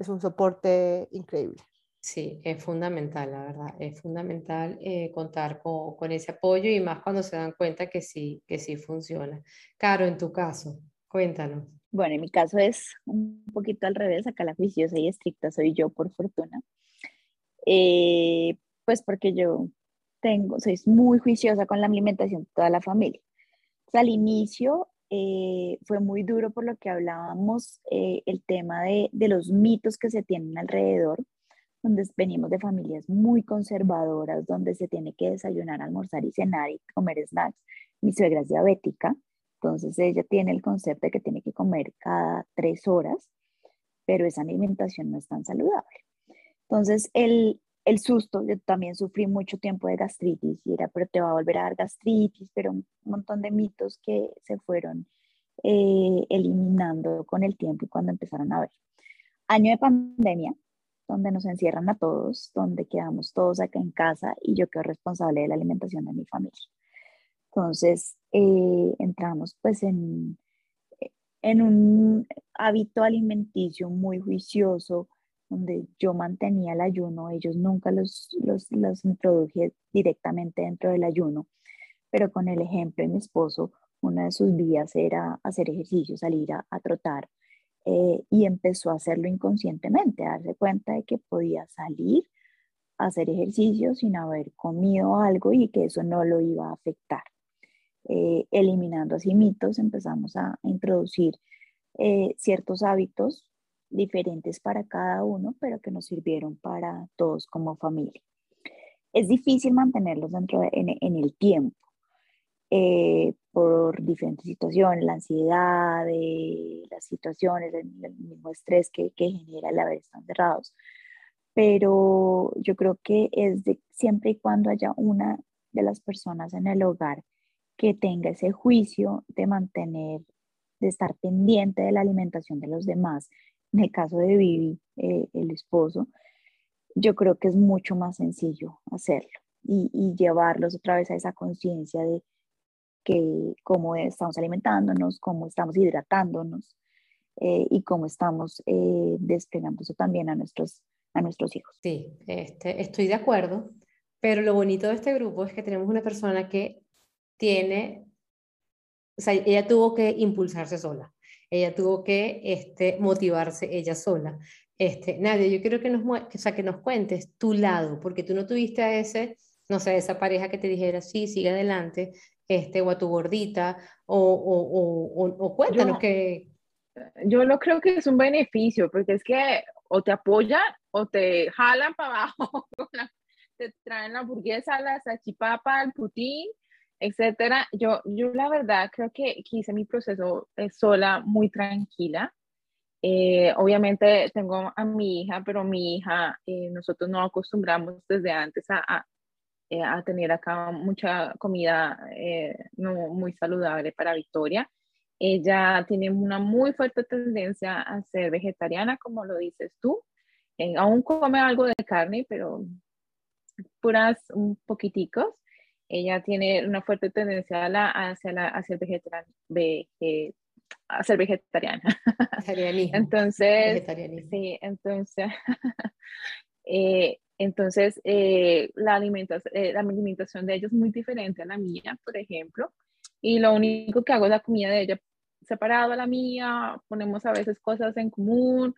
es un soporte increíble. Sí, es fundamental, la verdad. Es fundamental eh, contar con, con, ese apoyo y más cuando se dan cuenta que sí, que sí funciona. Caro, en tu caso, cuéntanos. Bueno, en mi caso es un poquito al revés, acá la juiciosa y estricta soy yo por fortuna. Eh, pues porque yo tengo, soy muy juiciosa con la alimentación de toda la familia. al inicio eh, fue muy duro por lo que hablábamos, eh, el tema de, de, los mitos que se tienen alrededor, donde venimos de familias muy conservadoras, donde se tiene que desayunar, almorzar y cenar y comer snacks. Mi suegra es diabética, entonces ella tiene el concepto de que tiene que comer cada tres horas, pero esa alimentación no es tan saludable. Entonces el, el susto, yo también sufrí mucho tiempo de gastritis y era, pero te va a volver a dar gastritis, pero un montón de mitos que se fueron eh, eliminando con el tiempo y cuando empezaron a ver. Año de pandemia, donde nos encierran a todos, donde quedamos todos acá en casa y yo quedo responsable de la alimentación de mi familia. Entonces, eh, entramos pues en, en un hábito alimenticio muy juicioso, donde yo mantenía el ayuno, ellos nunca los, los, los introduje directamente dentro del ayuno, pero con el ejemplo de mi esposo, una de sus vías era hacer ejercicio, salir a, trotar, eh, y empezó a hacerlo inconscientemente, a darse cuenta de que podía salir a hacer ejercicio sin haber comido algo y que eso no lo iba a afectar. Eh, eliminando así mitos, empezamos a introducir eh, ciertos hábitos diferentes para cada uno, pero que nos sirvieron para todos como familia. Es difícil mantenerlos dentro en, el tiempo eh, por diferentes situaciones, la ansiedad, las situaciones, el, mismo estrés que, que, genera el haber estado encerrados. Pero yo creo que es de, siempre y cuando haya una de las personas en el hogar que tenga ese juicio de mantener, de estar pendiente de la alimentación de los demás. En el caso de Vivi, eh, el esposo, yo creo que es mucho más sencillo hacerlo y, llevarlos otra vez a esa conciencia de que cómo estamos alimentándonos, cómo estamos hidratándonos eh, y cómo estamos eh, desplegando eso también a nuestros, a nuestros hijos. Sí, este, estoy de acuerdo, pero lo bonito de este grupo es que tenemos una persona que tiene, o sea, ella tuvo que impulsarse sola, ella tuvo que este, motivarse ella sola. Este, Nadia, yo quiero que nos, o sea, que nos cuentes tu lado, porque tú no tuviste a ese, no sé, esa pareja que te dijera, sí, sigue adelante, este, o a tu gordita, o, o, o, o cuéntanos yo, que... Yo lo creo que es un beneficio, porque es que o te apoyan o te jalan para abajo, te traen la hamburguesa, la salchipapa, el putín, etcétera. Yo, yo la verdad creo que, hice mi proceso sola, muy tranquila. Eh, obviamente tengo a mi hija, pero mi hija, eh, nosotros no acostumbramos desde antes a, a, tener acá mucha comida no muy saludable para Victoria. Ella tiene una muy fuerte tendencia a ser vegetariana, como lo dices tú. aún come algo de carne, pero puras un poquiticos. Ella tiene una fuerte tendencia a la, hacia, la, hacia el vegetariano, a ser vegetariana. entonces, sí, entonces, eh, entonces eh, la, alimentación, eh, la alimentación de ella es muy diferente a la mía, por ejemplo, y lo único que hago es la comida de ella separado a la mía, ponemos a veces cosas en común,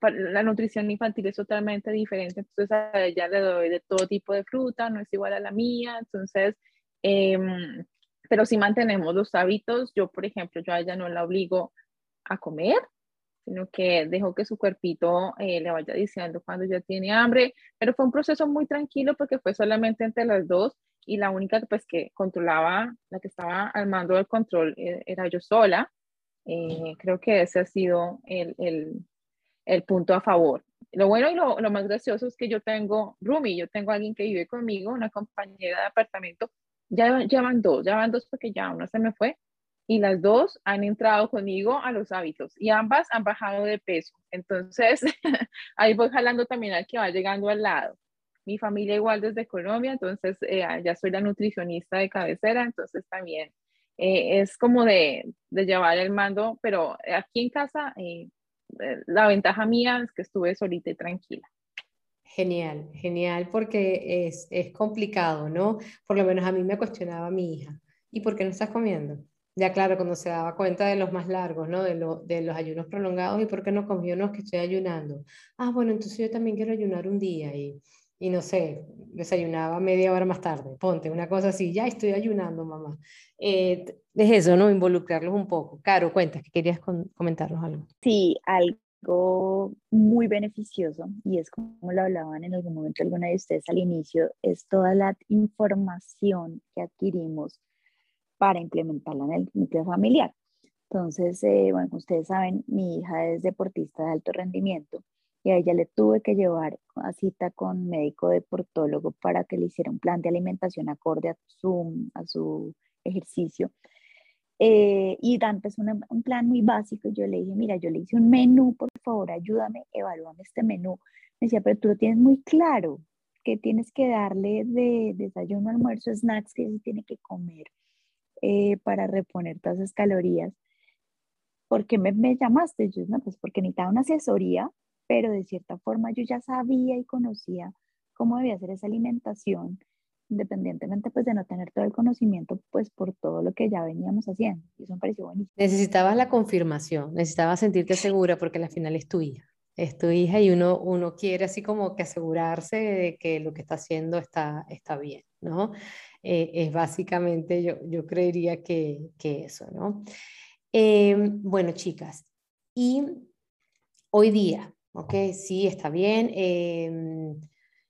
la nutrición infantil es totalmente diferente, entonces a ella le doy de todo tipo de fruta, no es igual a la mía, entonces em, pero si mantenemos los hábitos, yo por ejemplo, yo a ella no la obligo a comer, sino que dejo que su cuerpito eh, le vaya diciendo cuando ya tiene hambre, pero fue un proceso muy tranquilo porque fue solamente entre las dos y la única pues que controlaba, la que estaba al mando del control eh, era yo sola. Eh, creo que ese ha sido el, el, el, punto a favor. Lo bueno y lo, lo más gracioso es que yo tengo Rumi, yo tengo alguien que vive conmigo, una compañera de apartamento ya, ya van dos, ya van dos porque ya una se me fue y las dos han entrado conmigo a los hábitos y ambas han bajado de peso. Entonces, ahí voy jalando también al que va llegando al lado. Mi familia igual desde Colombia, entonces eh, ya soy la nutricionista de cabecera, entonces también eh, es como de, de, llevar el mando, pero aquí en casa eh, la ventaja mía es que estuve solita y tranquila. Genial, genial, porque es, es complicado, ¿no? Por lo menos a mí me cuestionaba mi hija, ¿y por qué no estás comiendo? Ya claro, cuando se daba cuenta de los más largos, ¿no? De, lo, de los ayunos prolongados, ¿y por qué no comió? No, es que estoy ayunando. Ah, bueno, entonces yo también quiero ayunar un día y, y no sé, desayunaba media hora más tarde, ponte, una cosa así, ya estoy ayunando, mamá. Eh, es eso, ¿no? Involucrarlos un poco. Caro, cuentas que querías comentarnos algo. Sí, algo muy beneficioso y es como lo hablaban en algún momento alguna de ustedes al inicio, es toda la información que adquirimos para implementarla en el núcleo familiar. Entonces, eh, bueno, ustedes saben, mi hija es deportista de alto rendimiento y a ella le tuve que llevar a cita con médico deportólogo para que le hiciera un plan de alimentación acorde a su, a su ejercicio. Eh, y Dante es un plan muy básico. Yo le dije, mira, yo le hice un menú, por favor, ayúdame, evalúame este menú. Me decía, pero tú lo tienes muy claro, que tienes que darle de desayuno, almuerzo, snacks que se tiene que comer eh, para reponer todas esas calorías. ¿Por qué me, me llamaste? Yo, no, pues porque necesitaba una asesoría, pero de cierta forma yo ya sabía y conocía cómo debía hacer esa alimentación independientemente pues de no tener todo el conocimiento pues por todo lo que ya veníamos haciendo. Y eso me pareció buenísimo. Necesitabas la confirmación, necesitabas sentirte segura porque al final es tu hija, es tu hija y uno, uno quiere así como que asegurarse de que lo que está haciendo está, está bien, ¿no? Eh, es básicamente, yo, yo creería que, que eso, ¿no? Em, bueno, chicas, y hoy día, ¿ok? Sí, está bien. Em,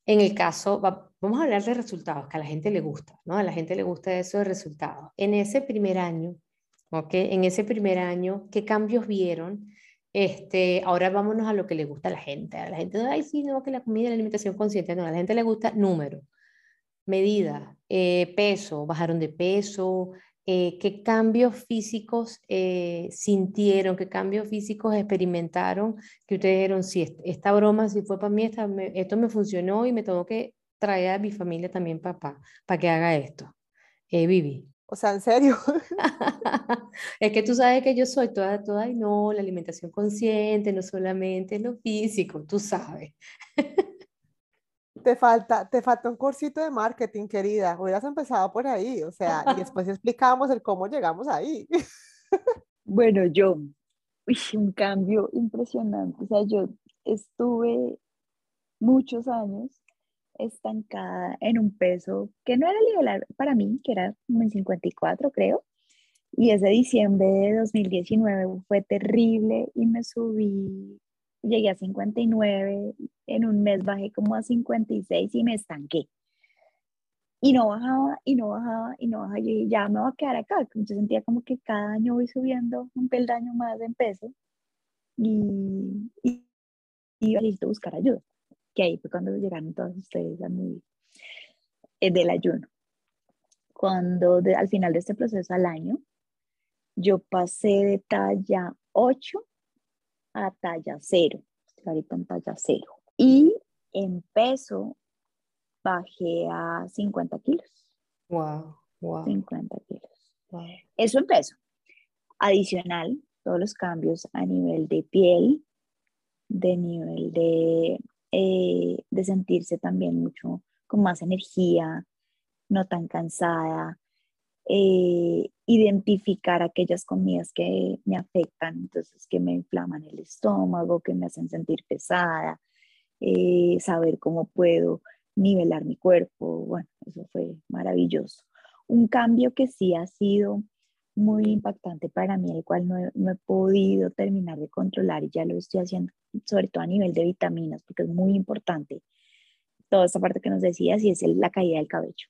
en el caso, vamos a hablar de resultados, que a la gente le gusta, ¿no? A la gente le gusta eso de resultados. En ese primer año, ¿ok? En ese primer año, ¿qué cambios vieron? Este, ahora vámonos a lo que le gusta a la gente. A la gente, ay, sí, no, que la comida, la alimentación consciente, no, a la gente le gusta número, medida, eh, peso, bajaron de peso, eh, qué cambios físicos eh, sintieron, qué cambios físicos experimentaron, que ustedes dijeron, sí, esta broma, si fue para mí, esto me funcionó y me tengo que traer a mi familia también papá para que haga esto. Eh, Vivi. O sea, en serio. es que tú sabes que yo soy toda, toda, y no, la alimentación consciente, no solamente lo físico, tú sabes. te falta, te falta un cursito de marketing, querida. Hubieras empezado por ahí, o sea, y después explicamos el cómo llegamos ahí. bueno, yo, uy, un cambio impresionante. O sea, yo estuve muchos años estancada en un peso que no era liberal para mí, que era como en 54, creo. Y ese diciembre de 2019 fue terrible y me subí llegué a 59, en un mes bajé como a 56 y me estanqué. y no bajaba, y no bajaba, y no bajaba. Y ya me voy a quedar acá. Yo sentía como que cada año voy subiendo un peldaño más en peso y, y, y necesito buscar ayuda. Que ahí fue cuando llegaron todos ustedes a mi eh, del ayuno. Cuando al final de este proceso al año, yo pasé de talla 8 a talla 0. Estoy ahorita en talla 0. Y en peso bajé a 50 kilos. Wow, wow. 50 kilos. Eso en peso. Adicional, todos los cambios a nivel de piel, de nivel de, eh, de sentirse también mucho con más energía, no tan cansada, eh, identificar aquellas comidas que me afectan, entonces que me inflaman el estómago, que me hacen sentir pesada, eh, saber cómo puedo nivelar mi cuerpo, bueno, eso fue maravilloso. Un cambio que sí ha sido muy impactante para mí, el cual no he, podido terminar de controlar y ya lo estoy haciendo, sobre todo a nivel de vitaminas, porque es muy importante toda esta parte que nos decías y es la caída del cabello.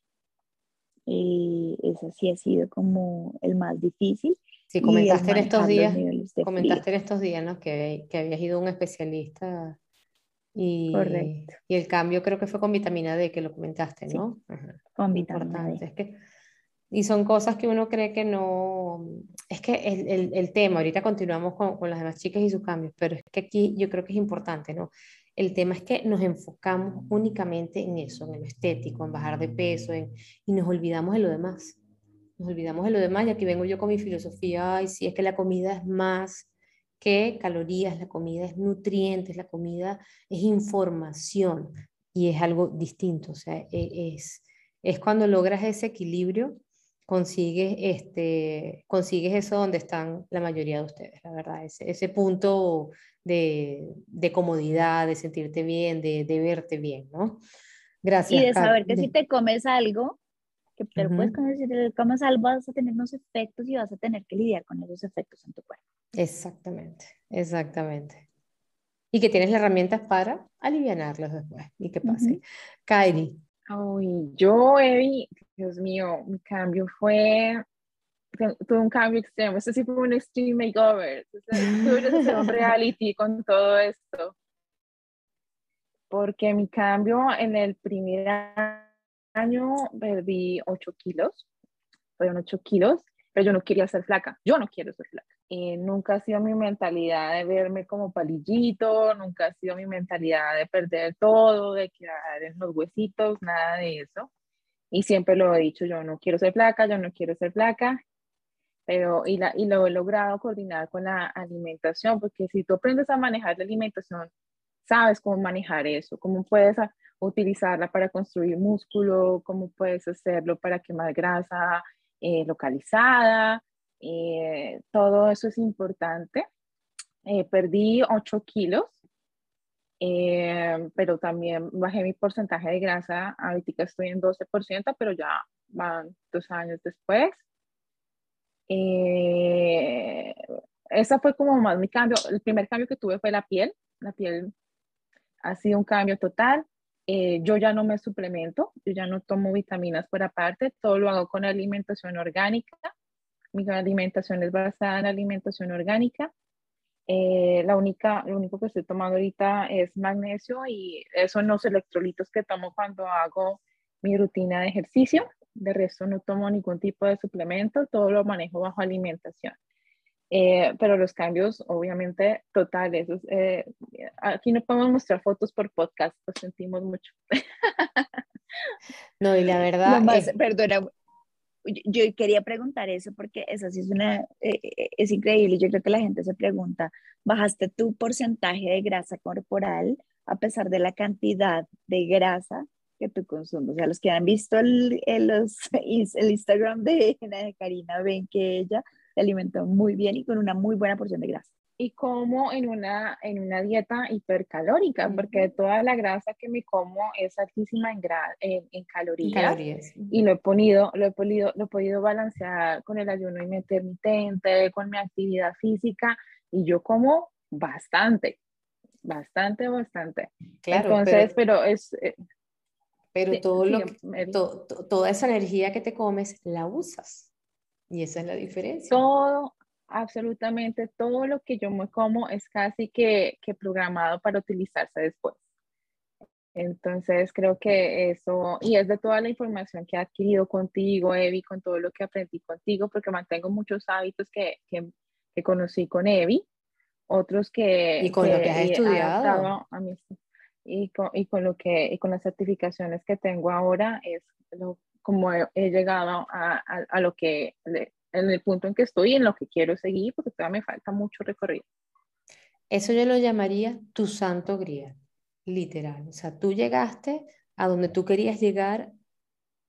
Eh, eso sí ha sido como el más difícil. Sí, comentaste en estos días, comentaste en estos días, ¿no? Que, que habías ido a un especialista y, Correcto. y el cambio creo que fue con vitamina D, que lo comentaste, ¿no? Con vitamina D. Es que, y son cosas que uno cree que no... Es que el, el, el tema, ahorita continuamos con, con, las demás chicas y sus cambios, pero es que aquí yo creo que es importante, ¿no? El tema es que nos enfocamos únicamente en eso, en lo estético, en bajar de peso, en, y nos olvidamos de lo demás. Nos olvidamos de lo demás y aquí vengo yo con mi filosofía, ay, sí, es que la comida es más que calorías, la comida es nutrientes, la comida es información y es algo distinto. O sea, e, es, es cuando logras ese equilibrio, consigues, este, consigues eso donde están la mayoría de ustedes, la verdad, ese, ese punto de, de, comodidad, de sentirte bien, de, de, verte bien, ¿no? Gracias. Y de saber que si te comes algo, que te puedes comer, si te comes algo vas a tener unos efectos y vas a tener que lidiar con esos efectos en tu cuerpo. Exactamente, exactamente. Y que tienes las herramientas para aliviarlos después y que pase. Kairi. Ay, yo, Evi, Dios mío, mi cambio fue, tuve un cambio extremo. Este sí fue un extreme makeover. Tuve que hacer un reality con todo esto. Porque mi cambio en el primer año perdí 8 kilos. Fueron 8 kilos, pero yo no quería ser flaca. Yo no quiero ser flaca. Eh, nunca ha sido mi mentalidad de verme como palillito, nunca ha sido mi mentalidad de perder todo, de quedar en los huesitos, nada de eso. Y siempre lo he dicho, yo no quiero ser flaca, yo no quiero ser flaca, pero y, la, y lo he logrado coordinar con la alimentación, porque si tú aprendes a manejar la alimentación, sabes cómo manejar eso, cómo puedes utilizarla para construir músculo, cómo puedes hacerlo para quemar grasa eh, localizada, eh, todo eso es importante. Eh, perdí 8 kilos, eh, pero también bajé mi porcentaje de grasa. Ahorita estoy en 12%, pero ya van dos años después. Esa fue como más mi cambio. El primer cambio que tuve fue la piel. La piel ha sido un cambio total. yo ya no me suplemento, yo ya no tomo vitaminas por aparte, todo lo hago con alimentación orgánica mi alimentación es basada en alimentación orgánica. Eh, la única, lo único que estoy tomando ahorita es magnesio y son los electrolitos que tomo cuando hago mi rutina de ejercicio. De resto no tomo ningún tipo de suplemento, todo lo manejo bajo alimentación. Eh, pero los cambios, obviamente, totales. Eh, aquí no podemos mostrar fotos por podcast, lo sentimos mucho. No, y la verdad. es... Perdona, yo quería preguntar eso porque eso sí es una, eh, eh, es increíble. Yo creo que la gente se pregunta, ¿bajaste tu porcentaje de grasa corporal a pesar de la cantidad de grasa que tú consumes? O sea, los que han visto el, el, el Instagram de, de Karina ven que ella se alimentó muy bien y con una muy buena porción de grasa y como en una, en una dieta hipercalórica, porque toda la grasa que me como es altísima en, en, en calorías, y lo he, ponido, lo, he podido, lo he podido balancear con el ayuno intermitente, con mi actividad física, y yo como bastante, bastante, bastante. Claro, Entonces, pero, es... Eh, pero todo lo toda esa energía que te comes la usas. Y esa es la diferencia. Todo, absolutamente todo lo que yo me como es casi que, que programado para utilizarse después. Entonces creo que eso, y es de toda la información que he adquirido contigo, Evi, con todo lo que aprendí contigo, porque mantengo muchos hábitos que, que, que conocí con Evi, otros que... Y con lo que has estudiado. A mí, y, con, y con lo que, y con las certificaciones que tengo ahora, es lo, como he, llegado a, a, a, lo que, en el punto en que estoy y en lo que quiero seguir, porque todavía me falta mucho recorrido. Eso yo lo llamaría tu santo grial literal. O sea, tú llegaste a donde tú querías llegar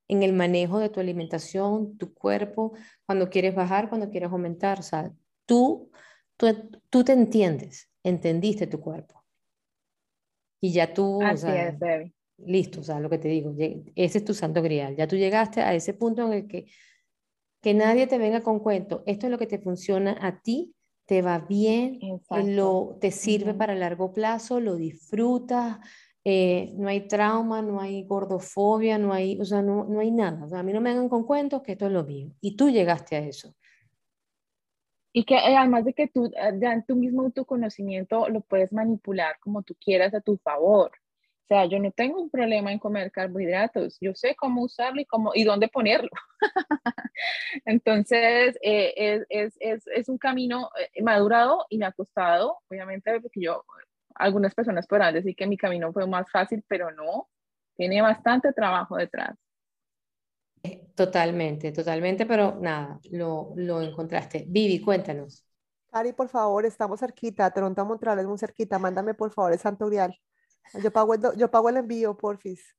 en el manejo de tu alimentación, tu cuerpo, cuando quieres bajar, cuando quieres aumentar. O sea, tú, tú, te entiendes, entendiste tu cuerpo. Y ya tú, Así es, listo, o sea, lo que te digo, ese es tu santo grial. Ya tú llegaste a ese punto en el que, que nadie te venga con cuento. Esto es lo que te funciona a ti te va bien, lo, te sirve para largo plazo, lo disfrutas, eh, no hay trauma, no hay gordofobia, no hay, o sea, no, no hay nada. a mí no me hagan con cuentos que esto es lo mío. Y tú llegaste a eso. Y que eh, además de que tú, ya en tu mismo autoconocimiento lo puedes manipular como tú quieras a tu favor. O sea, yo no tengo un problema en comer carbohidratos, yo sé cómo usarlo y, cómo, y dónde ponerlo. Entonces, eh, es, es, es, es, un camino eh, madurado y me ha costado, obviamente, porque yo, algunas personas podrán decir que mi camino fue más fácil, pero no, tiene bastante trabajo detrás. Eh, totalmente, totalmente, pero nada, lo, lo encontraste. Vivi, cuéntanos. Cari, por favor, estamos cerquita, Toronto Montreal es muy cerquita, mándame por favor el Santo Grial. Yo pago el, yo pago el envío, porfis.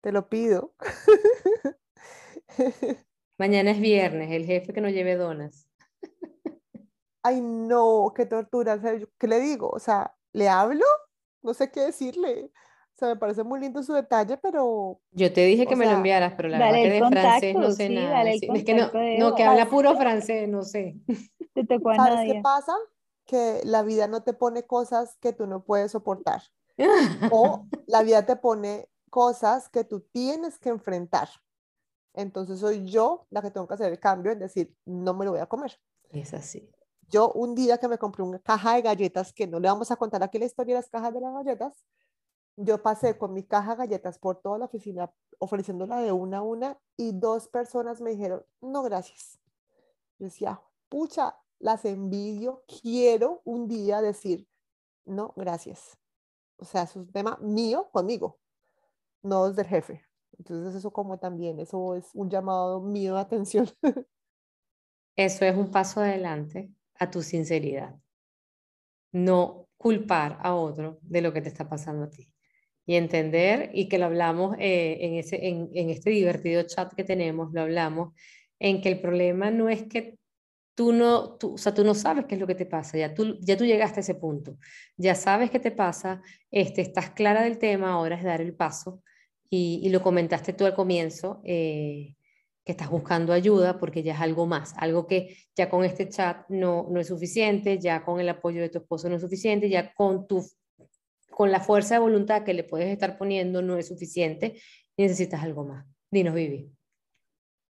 Te lo pido. Mañana es viernes, el jefe que no lleve donas. Ay, no, qué tortura. ¿Qué le digo? O sea, ¿le hablo? No sé qué decirle. O sea, me parece muy lindo su detalle, pero... Yo te dije que me lo enviaras, pero la verdad que de francés no sé nada. es que no, no, que habla puro francés, no sé. Te ¿Sabes qué pasa? Que la vida no te pone cosas que tú no puedes soportar o la vida te pone cosas que tú tienes que enfrentar. Entonces soy yo la que tengo que hacer el cambio en decir, no me lo voy a comer. Es así. Yo un día que me compré una caja de galletas, que no le vamos a contar aquí la historia de las cajas de las galletas, yo pasé con mi caja de galletas por toda la oficina ofreciéndola de una a una y dos personas me dijeron, no, gracias. Yo decía, pucha, las envidio, quiero un día decir, no, gracias o sea, es un tema mío conmigo, no es del jefe. Entonces eso como también, eso es un llamado mío de atención. Eso es un paso adelante a tu sinceridad. No culpar a otro de lo que te está pasando a ti. Y entender, y que lo hablamos eh, en, ese, en, en este divertido chat que tenemos, lo hablamos, en que el problema no es que tú no, tú, o sea, tú no sabes qué es lo que te pasa, ya tú, ya tú llegaste a ese punto, ya sabes qué te pasa, este, estás clara del tema, ahora es dar el paso y, y lo comentaste tú al comienzo, eh, que estás buscando ayuda porque ya es algo más, algo que ya con este chat no, no es suficiente, ya con el apoyo de tu esposo no es suficiente, ya con, tu, con la fuerza de voluntad que le puedes estar poniendo no es suficiente, necesitas algo más. Dinos, Vivi.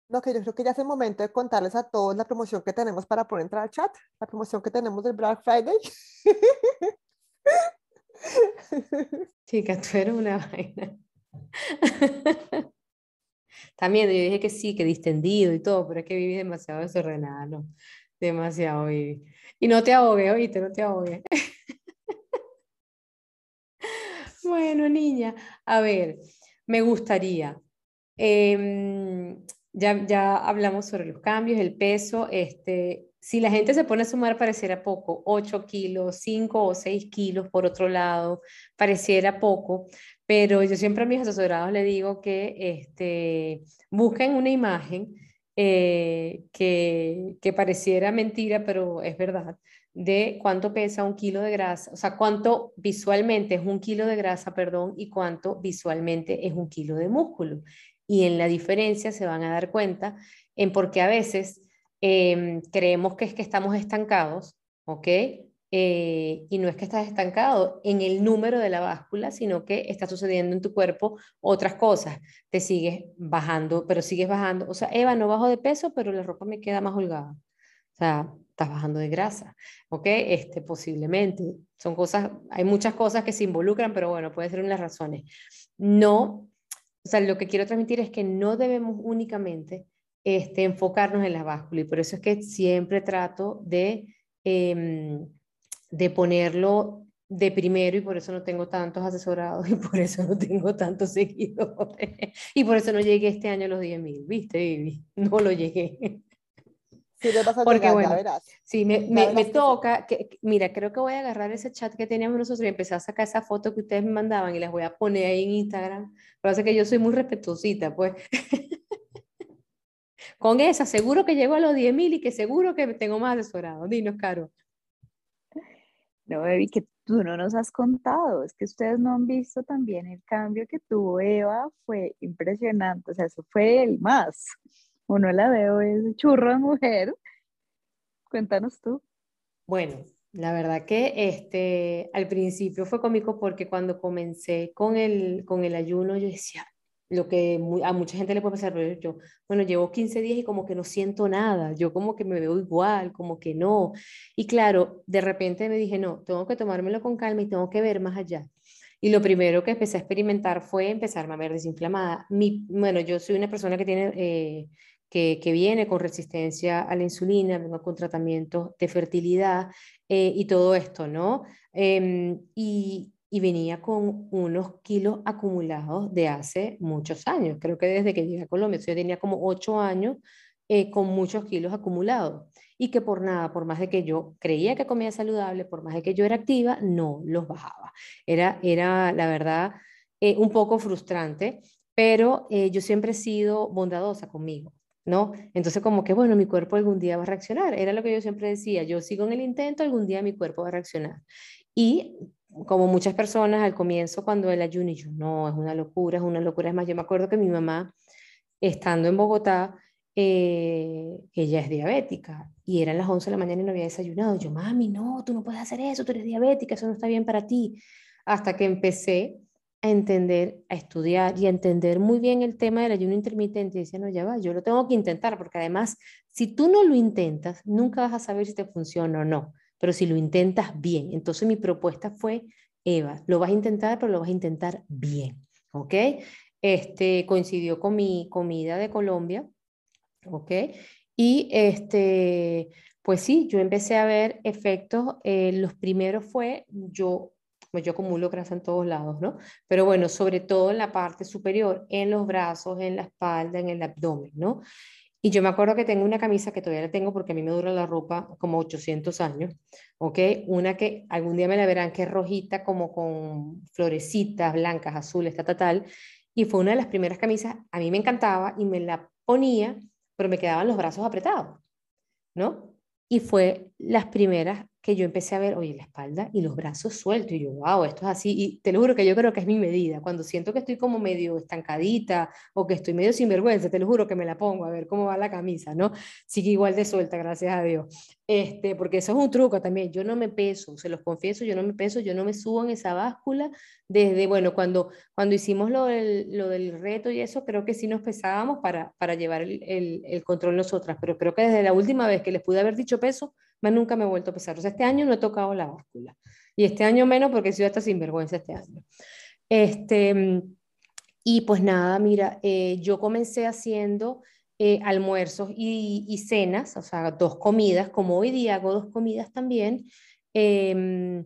No, que yo creo que ya es el momento de contarles a todos la promoción que tenemos para poder entrar al chat, la promoción que tenemos del Black Friday. Chica, tú eres una vaina. También yo dije que sí, que distendido y todo, pero es que viví demasiado desordenada, ¿no? Demasiado viví. Y no te ahogues, oíste, no te ahogues. bueno, niña, a ver, me gustaría. Eh, ya, ya hablamos sobre los cambios, el peso. Este, si la gente se pone a sumar, pareciera poco, 8 kilos, 5 o 6 kilos por otro lado, pareciera poco, pero yo siempre a mis asesorados le digo que este, busquen una imagen eh, que, que pareciera mentira, pero es verdad, de cuánto pesa un kilo de grasa, o sea, cuánto visualmente es un kilo de grasa, perdón, y cuánto visualmente es un kilo de músculo y en la diferencia se van a dar cuenta en por qué a veces em, creemos que es que estamos estancados, ¿ok? eh, y no es que estás estancado en el número de la báscula, sino que está sucediendo en tu cuerpo otras cosas. Te sigues bajando, pero sigues bajando. O sea, Eva, no bajo de peso, pero la ropa me queda más holgada. O sea, estás bajando de grasa, ¿ok? Este, posiblemente. Son cosas, hay muchas cosas que se involucran, pero bueno, puede ser una de las razones. No, o sea, lo que quiero transmitir es que no debemos únicamente este, enfocarnos en la báscula y por eso es que siempre trato de... Em, de ponerlo de primero y por eso no tengo tantos asesorados y por eso no tengo tantos seguidores y por eso no llegué este año a los 10.000, ¿viste, Vivi? No lo llegué. Sí, le vas a Porque, bueno, verás. Sí, me, me, toca, que, mira, creo que voy a agarrar ese chat que teníamos nosotros y empezar a sacar esa foto que ustedes me mandaban y las voy a poner ahí en Instagram. Pero que yo soy muy respetuosita, pues. Con esa, seguro que llego a los 10.000 y que seguro que tengo más asesorados. Dinos, Caro. No, baby, que tú no nos has contado, es que ustedes no han visto también el cambio que tuvo Eva, fue impresionante, o sea, eso fue el más. Uno la veo, es churro mujer. Cuéntanos tú. Bueno, la verdad que este, al principio fue cómico porque cuando comencé con el, con el ayuno, yo decía, lo que a mucha gente le puede pasar, pero yo, bueno, llevo 15 días y como que no siento nada, yo como que me veo igual, como que no. Y claro, de repente me dije, no, tengo que tomármelo con calma y tengo que ver más allá. Y lo primero que empecé a experimentar fue empezarme a ver desinflamada. Mi, bueno, yo soy una persona que tiene... Eh, que, viene con resistencia a la insulina, vengo con tratamientos de fertilidad eh, y todo esto, ¿no? Em, y, y venía con unos kilos acumulados de hace muchos años. Creo que desde que llegué a Colombia, yo tenía como ocho años eh, con muchos kilos acumulados y que por nada, por más de que yo creía que comía saludable, por más de que yo era activa, no los bajaba. Era, era la verdad, eh, un poco frustrante, pero eh, yo siempre he sido bondadosa conmigo. ¿No? Entonces como que, bueno, mi cuerpo algún día va a reaccionar. Era lo que yo siempre decía, yo sigo en el intento, algún día mi cuerpo va a reaccionar. Y como muchas personas al comienzo cuando el ayuno y yo, no, es una locura, es una locura. Es más, yo me acuerdo que mi mamá, estando en Bogotá, eh, ella es diabética y eran las 11 de la mañana y no había desayunado. Yo, mami, no, tú no puedes hacer eso, tú eres diabética, eso no está bien para ti. Hasta que empecé a entender, a estudiar y a entender muy bien el tema del ayuno intermitente. Y decía, no, ya va, yo lo tengo que intentar, porque además, si tú no lo intentas, nunca vas a saber si te funciona o no pero si lo intentas bien. Entonces mi propuesta fue, Eva, lo vas a intentar, pero lo vas a intentar bien, ¿ok? Este coincidió con mi comida de Colombia, ¿ok? Y este, pues sí, yo empecé a ver efectos, eh, los primeros fue, yo, yo acumulo grasa en todos lados, ¿no? Pero bueno, sobre todo en la parte superior, en los brazos, en la espalda, en el abdomen, ¿no? Y yo me acuerdo que tengo una camisa que todavía la tengo porque a mí me dura la ropa como 800 años, ¿ok? Una que algún día me la verán que es rojita como con florecitas blancas, azules, tal, tal, tal. Y fue una de las primeras camisas, a mí me encantaba y me la ponía, pero me quedaban los brazos apretados, ¿no? Y fue las primeras que yo empecé a ver, oye, la espalda y los brazos sueltos, y yo, wow, esto es así, y te lo juro que yo creo que es mi medida, cuando siento que estoy como medio estancadita o que estoy medio sinvergüenza, te lo juro que me la pongo a ver cómo va la camisa, ¿no? Sigue igual de suelta, gracias a Dios, este, porque eso es un truco también, yo no me peso, se los confieso, yo no me peso, yo no me subo en esa báscula, desde, bueno, cuando, cuando hicimos lo del, lo del reto y eso, creo que sí nos pesábamos para, para llevar el, el, el control nosotras, pero creo que desde la última vez que les pude haber dicho peso, nunca me he vuelto a pesar. O sea, este año no he tocado la báscula. Y este año menos porque he sido hasta sinvergüenza este año. Este, y pues nada, mira, eh, yo comencé haciendo eh, almuerzos y, cenas, o sea, dos comidas, como hoy día hago dos comidas también. Em,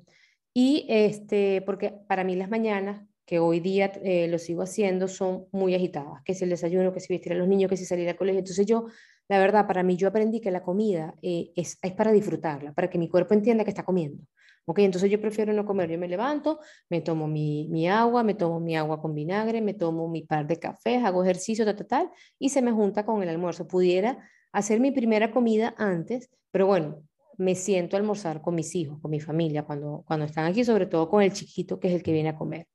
y este, porque para mí las mañanas, que hoy día eh, lo sigo haciendo, son muy agitadas, que es el desayuno, que si vestir a los niños, que si salir al colegio. Entonces yo la verdad, para mí yo aprendí que la comida eh, es, es, para disfrutarla, para que mi cuerpo entienda que está comiendo. ¿ok? Entonces yo prefiero no comer, yo me levanto, me tomo mi, mi agua, me tomo mi agua con vinagre, me tomo mi par de cafés, hago ejercicio, tal, tal, tal, y se me junta con el almuerzo. Pudiera hacer mi primera comida antes, pero bueno, me siento a almorzar con mis hijos, con mi familia, cuando, cuando están aquí, sobre todo con el chiquito que es el que viene a comer.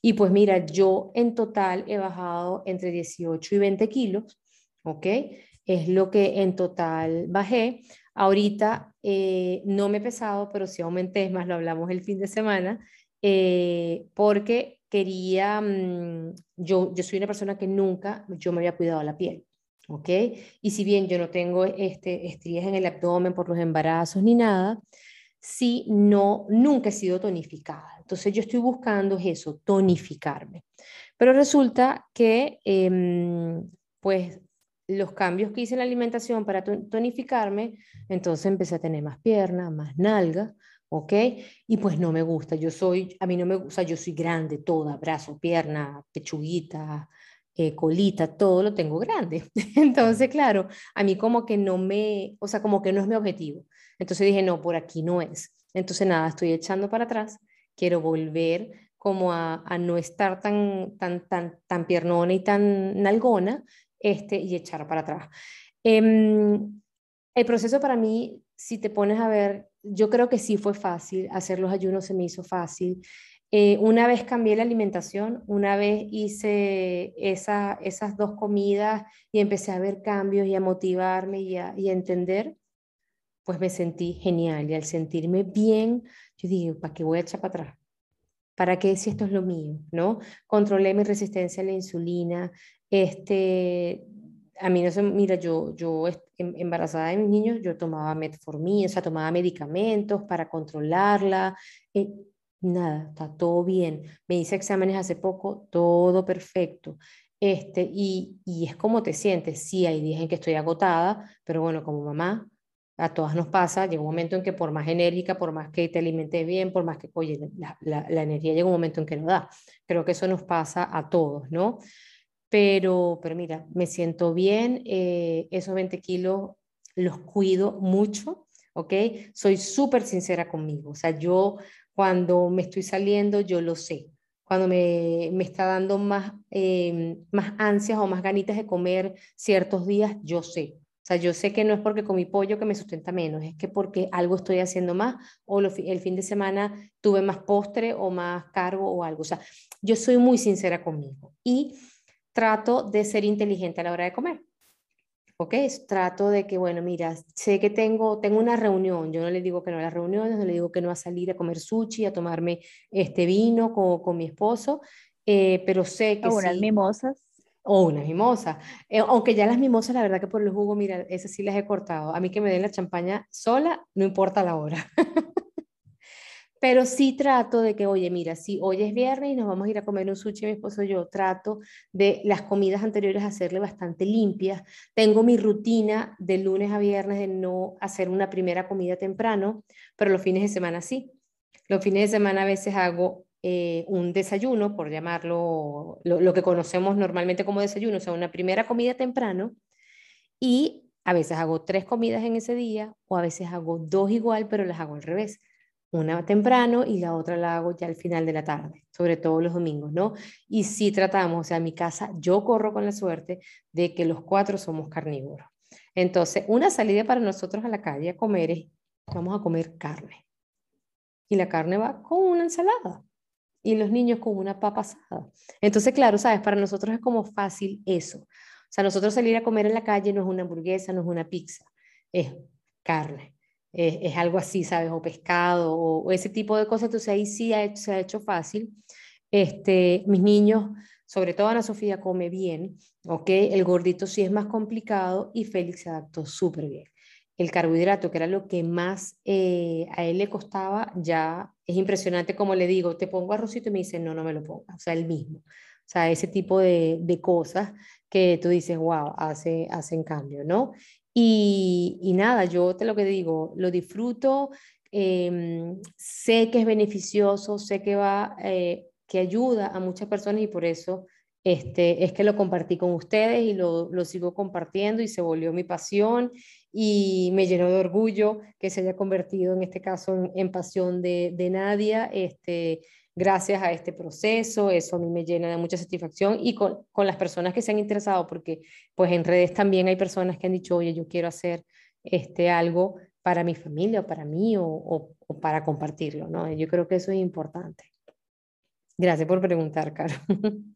Y pues mira, yo en total he bajado entre 18 y 20 kilos, ¿ok? Es lo que en total bajé. Ahorita eh, no me he pesado, pero sí aumenté, es más, lo hablamos el fin de semana, eh, porque quería, mm, yo, yo soy una persona que nunca, yo me había cuidado la piel. ¿ok? Y si bien yo no tengo este, estrías en el abdomen por los embarazos ni nada, sí, no, nunca he sido tonificada. Entonces yo estoy buscando eso, tonificarme. Pero resulta que, em, pues, los cambios que hice en la alimentación para tonificarme, entonces empecé a tener más piernas, más nalga, ¿ok? Y pues no me gusta, yo soy, a mí no me gusta, yo soy grande toda, brazo, pierna, pechuguita, eh, colita, todo lo tengo grande. Entonces, claro, a mí como que no me, o sea, como que no es mi objetivo. Entonces dije, no, por aquí no es. Entonces, nada, estoy echando para atrás, quiero volver como a, a no estar tan, tan, tan, tan piernona y tan nalgona, este, y echar para atrás. Em, el proceso para mí, si te pones a ver, yo creo que sí fue fácil, hacer los ayunos se me hizo fácil. Eh, una vez cambié la alimentación, una vez hice esa, esas dos comidas y empecé a ver cambios y a motivarme y a, y a entender, pues me sentí genial. Y al sentirme bien, yo dije, ¿para qué voy a echar para atrás? ¿Para qué si esto es lo mío? ¿no? Controlé mi resistencia a la insulina. Este, a mí no se, mira, yo, yo em, embarazada de mis niños, yo tomaba metformina, o sea, tomaba medicamentos para controlarla. Eh, nada, está todo bien. Me hice exámenes hace poco, todo perfecto. Este, y, y es como te sientes. Sí, hay días en que estoy agotada, pero bueno, como mamá, a todas nos pasa, llega un momento en que por más enérgica, por más que te alimentes bien, por más que, oye, la, la, energía llega un momento en que no da. Creo que eso nos pasa a todos, ¿no? Pero, pero mira, me siento bien, eh, esos 20 kilos los cuido mucho, ¿ok? Soy súper sincera conmigo, o sea, yo cuando me estoy saliendo, yo lo sé. Cuando me, me está dando más, eh, más ansias o más ganitas de comer ciertos días, yo sé. O sea, yo sé que no es porque comí pollo que me sustenta menos, es que porque algo estoy haciendo más o el fin de semana tuve más postre o más cargo o algo. O sea, yo soy muy sincera conmigo y trato de ser inteligente a la hora de comer. ¿ok? Trato de que, bueno, mira, sé que tengo, tengo una reunión, yo no le digo que no a las reuniones, no le digo que no a salir a comer sushi, a tomarme este vino con, con mi esposo, eh, pero sé que... O unas mimosas. O unas mimosas. Eh, aunque ya las mimosas, la verdad que por el jugo, mira, esas sí las he cortado. A mí que me den la champaña sola, no importa la hora. Pero sí trato de que, oye, mira, si hoy es viernes y nos vamos a ir a comer un sushi, mi esposo y yo, trato de las comidas anteriores hacerle bastante limpias. Tengo mi rutina de lunes a viernes de no hacer una primera comida temprano, pero los fines de semana sí. Los fines de semana a veces hago eh, un desayuno, por llamarlo lo, lo que conocemos normalmente como desayuno, o sea, una primera comida temprano y a veces hago tres comidas en ese día o a veces hago dos igual, pero las hago al revés una temprano y la otra la hago ya al final de la tarde, sobre todo los domingos, ¿no? Y si tratamos, o sea, en mi casa yo corro con la suerte de que los cuatro somos carnívoros. Entonces, una salida para nosotros a la calle a comer es, vamos a comer carne. Y la carne va con una ensalada y los niños con una papa asada. Entonces, claro, sabes, para nosotros es como fácil eso. O sea, nosotros salir a comer en la calle no es una hamburguesa, no es una pizza, es carne es, algo así, ¿sabes? O pescado o, ese tipo de cosas. Entonces ahí sí se ha hecho fácil. Este, mis niños, sobre todo Ana Sofía, come bien, ¿ok? El gordito sí es más complicado y Félix se adaptó súper bien. El carbohidrato, que era lo que más eh, a él le costaba, ya es impresionante como le digo, te pongo arrocito y me dice, no, no me lo ponga, o sea, el mismo. O sea, ese tipo de, de cosas que tú dices, wow, hace, hacen cambio, ¿no? Y, nada, yo te lo que digo, lo disfruto, em, sé que es beneficioso, sé que va, eh, que ayuda a muchas personas y por eso este, es que lo compartí con ustedes y lo, lo sigo compartiendo y se volvió mi pasión y me llenó de orgullo que se haya convertido en este caso en, en pasión de, de Nadia. Este, gracias a este proceso, eso a mí me llena de mucha satisfacción y con, con, las personas que se han interesado, porque pues en redes también hay personas que han dicho, oye, yo quiero hacer este, algo para mi familia o para mí o, o, para compartirlo, ¿no? Yo creo que eso es importante. Gracias por preguntar, Caro.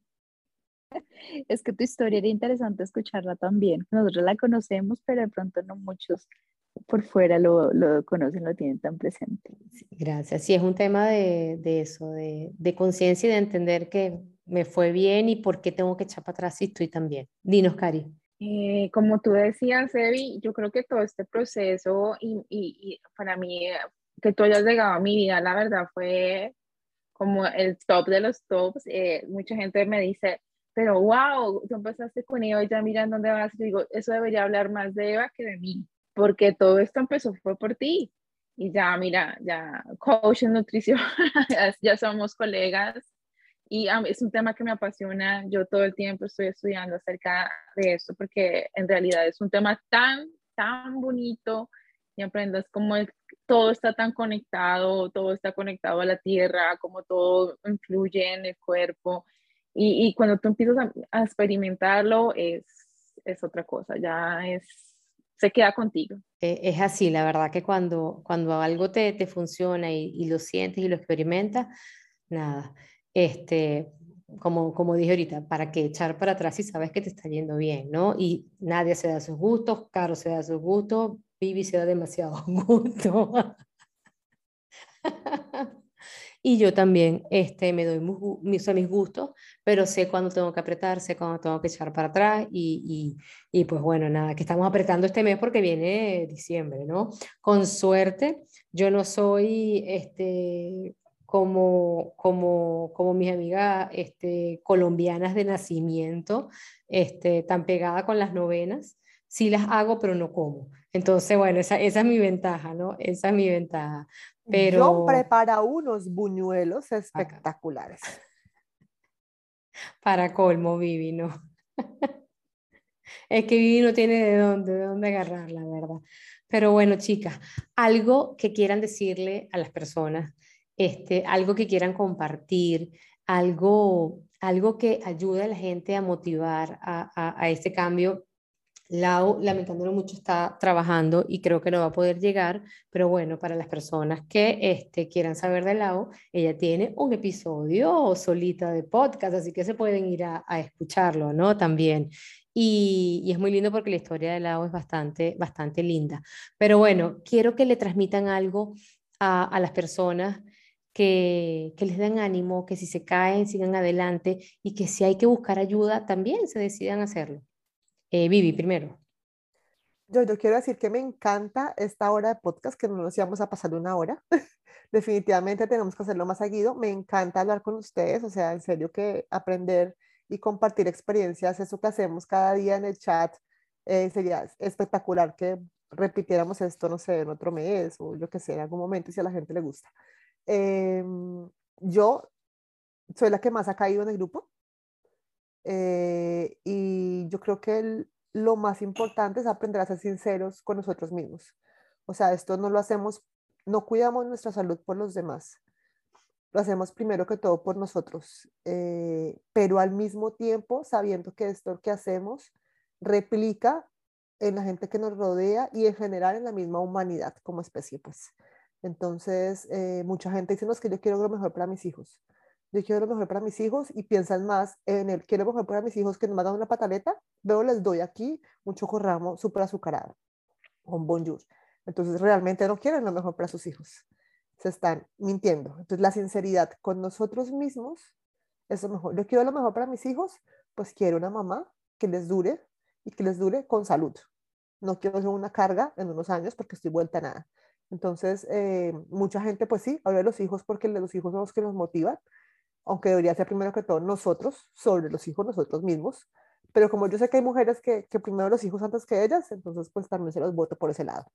Es que tu historia era interesante escucharla también. Nosotros la conocemos, pero de pronto no muchos por fuera lo, lo conocen, lo tienen tan presente. gracias. Sí, es un tema de, de eso, de, de conciencia y de entender que me fue bien y por qué tengo que echar para atrás si estoy tan bien. Dinos, Cari. Eh, como tú decías, Evi, yo creo que todo este proceso y, y, para mí, que tú hayas llegado a mi vida, la verdad fue como el top de los tops. Eh, mucha gente me dice, pero wow, tú empezaste con Eva y ya miran dónde vas. Y digo, eso debería hablar más de Eva que de mí, porque todo esto empezó fue por ti. Y ya, mira, ya coach en nutrición, ya somos colegas, y es un tema que me apasiona. Yo todo el tiempo estoy estudiando acerca de esto porque en realidad es un tema tan, tan bonito y aprendas cómo todo está tan conectado, todo está conectado a la tierra, cómo todo influye en el cuerpo. Y, y cuando tú empiezas a, experimentarlo, es, es otra cosa, ya es, se queda contigo. E, es así, la verdad que cuando, cuando algo te, te funciona y, y, lo sientes y lo experimentas, nada, este, como, como dije ahorita, para que echar para atrás si sabes que te está yendo bien, ¿no? Y nadie se da sus gustos, Caro se da sus gustos, Vivi se da demasiado gusto. y yo también este, me doy mis, mis gustos, pero sé cuándo tengo que apretar, sé cuándo tengo que echar para atrás y, y, y, pues bueno, nada, que estamos apretando este mes porque viene diciembre, ¿no? Con suerte, yo no soy este, como, como, como mis amigas este, colombianas de nacimiento, este, tan pegada con las novenas. Sí las hago, pero no como. Entonces, bueno, esa, esa es mi ventaja, ¿no? Esa es mi ventaja. Pero... Yo prepara unos buñuelos espectaculares. Para colmo, Vivi, ¿no? es que Vivi no tiene de dónde, de dónde agarrar, la verdad. Pero bueno, chicas, algo que quieran decirle a las personas este, algo que quieran compartir, algo, algo que ayude a la gente a motivar a, a, este cambio. Lau, lamentándolo mucho, está trabajando y creo que no va a poder llegar, pero bueno, para las personas que este, quieran saber de Lau, ella tiene un episodio solita de podcast, así que se pueden ir a, escucharlo, ¿no? También. Y, es muy lindo porque la historia de Lau es bastante, bastante linda. Pero bueno, quiero que le transmitan algo a, las personas que, les den ánimo, que si se caen, sigan adelante y que si hay que buscar ayuda, también se decidan hacerlo. Eh, Vivi, primero. Yo, yo quiero decir que me encanta esta hora de podcast, que no nos íbamos a pasar una hora. Definitivamente tenemos que hacerlo más seguido. Me encanta hablar con ustedes, o sea, en serio que aprender y compartir experiencias, eso que hacemos cada día en el chat, eh, sería espectacular que repitiéramos esto, no sé, en otro mes o yo que sé, en algún momento si a la gente le gusta. Em, yo soy la que más ha caído en el grupo eh, y yo creo que lo más importante es aprender a ser sinceros con nosotros mismos. O sea, esto no lo hacemos, no cuidamos nuestra salud por los demás, lo hacemos primero que todo por nosotros, eh, pero al mismo tiempo sabiendo que esto que hacemos replica en la gente que nos rodea y en general en la misma humanidad como especie, pues. Entonces, eh, mucha gente dice, no, es que yo quiero lo mejor para mis hijos. Yo quiero lo mejor para mis hijos y piensan más en el quiero lo mejor para mis hijos que me dan una pataleta, veo les doy aquí un chocorramo súper azucarado, un bonjour. Entonces, realmente no quieren lo mejor para sus hijos. Se están mintiendo. Entonces, la sinceridad con nosotros mismos es lo mejor. Yo quiero lo mejor para mis hijos, pues quiero una mamá que les dure y que les dure con salud. No quiero ser una carga en unos años porque estoy vuelta a nada. Entonces, eh, mucha gente, pues sí, habla de los hijos porque los hijos son los que nos motivan, aunque debería ser primero que todo nosotros, sobre los hijos nosotros mismos. Pero como yo sé que hay mujeres que, que primero los hijos antes que ellas, entonces pues también se los voto por ese lado.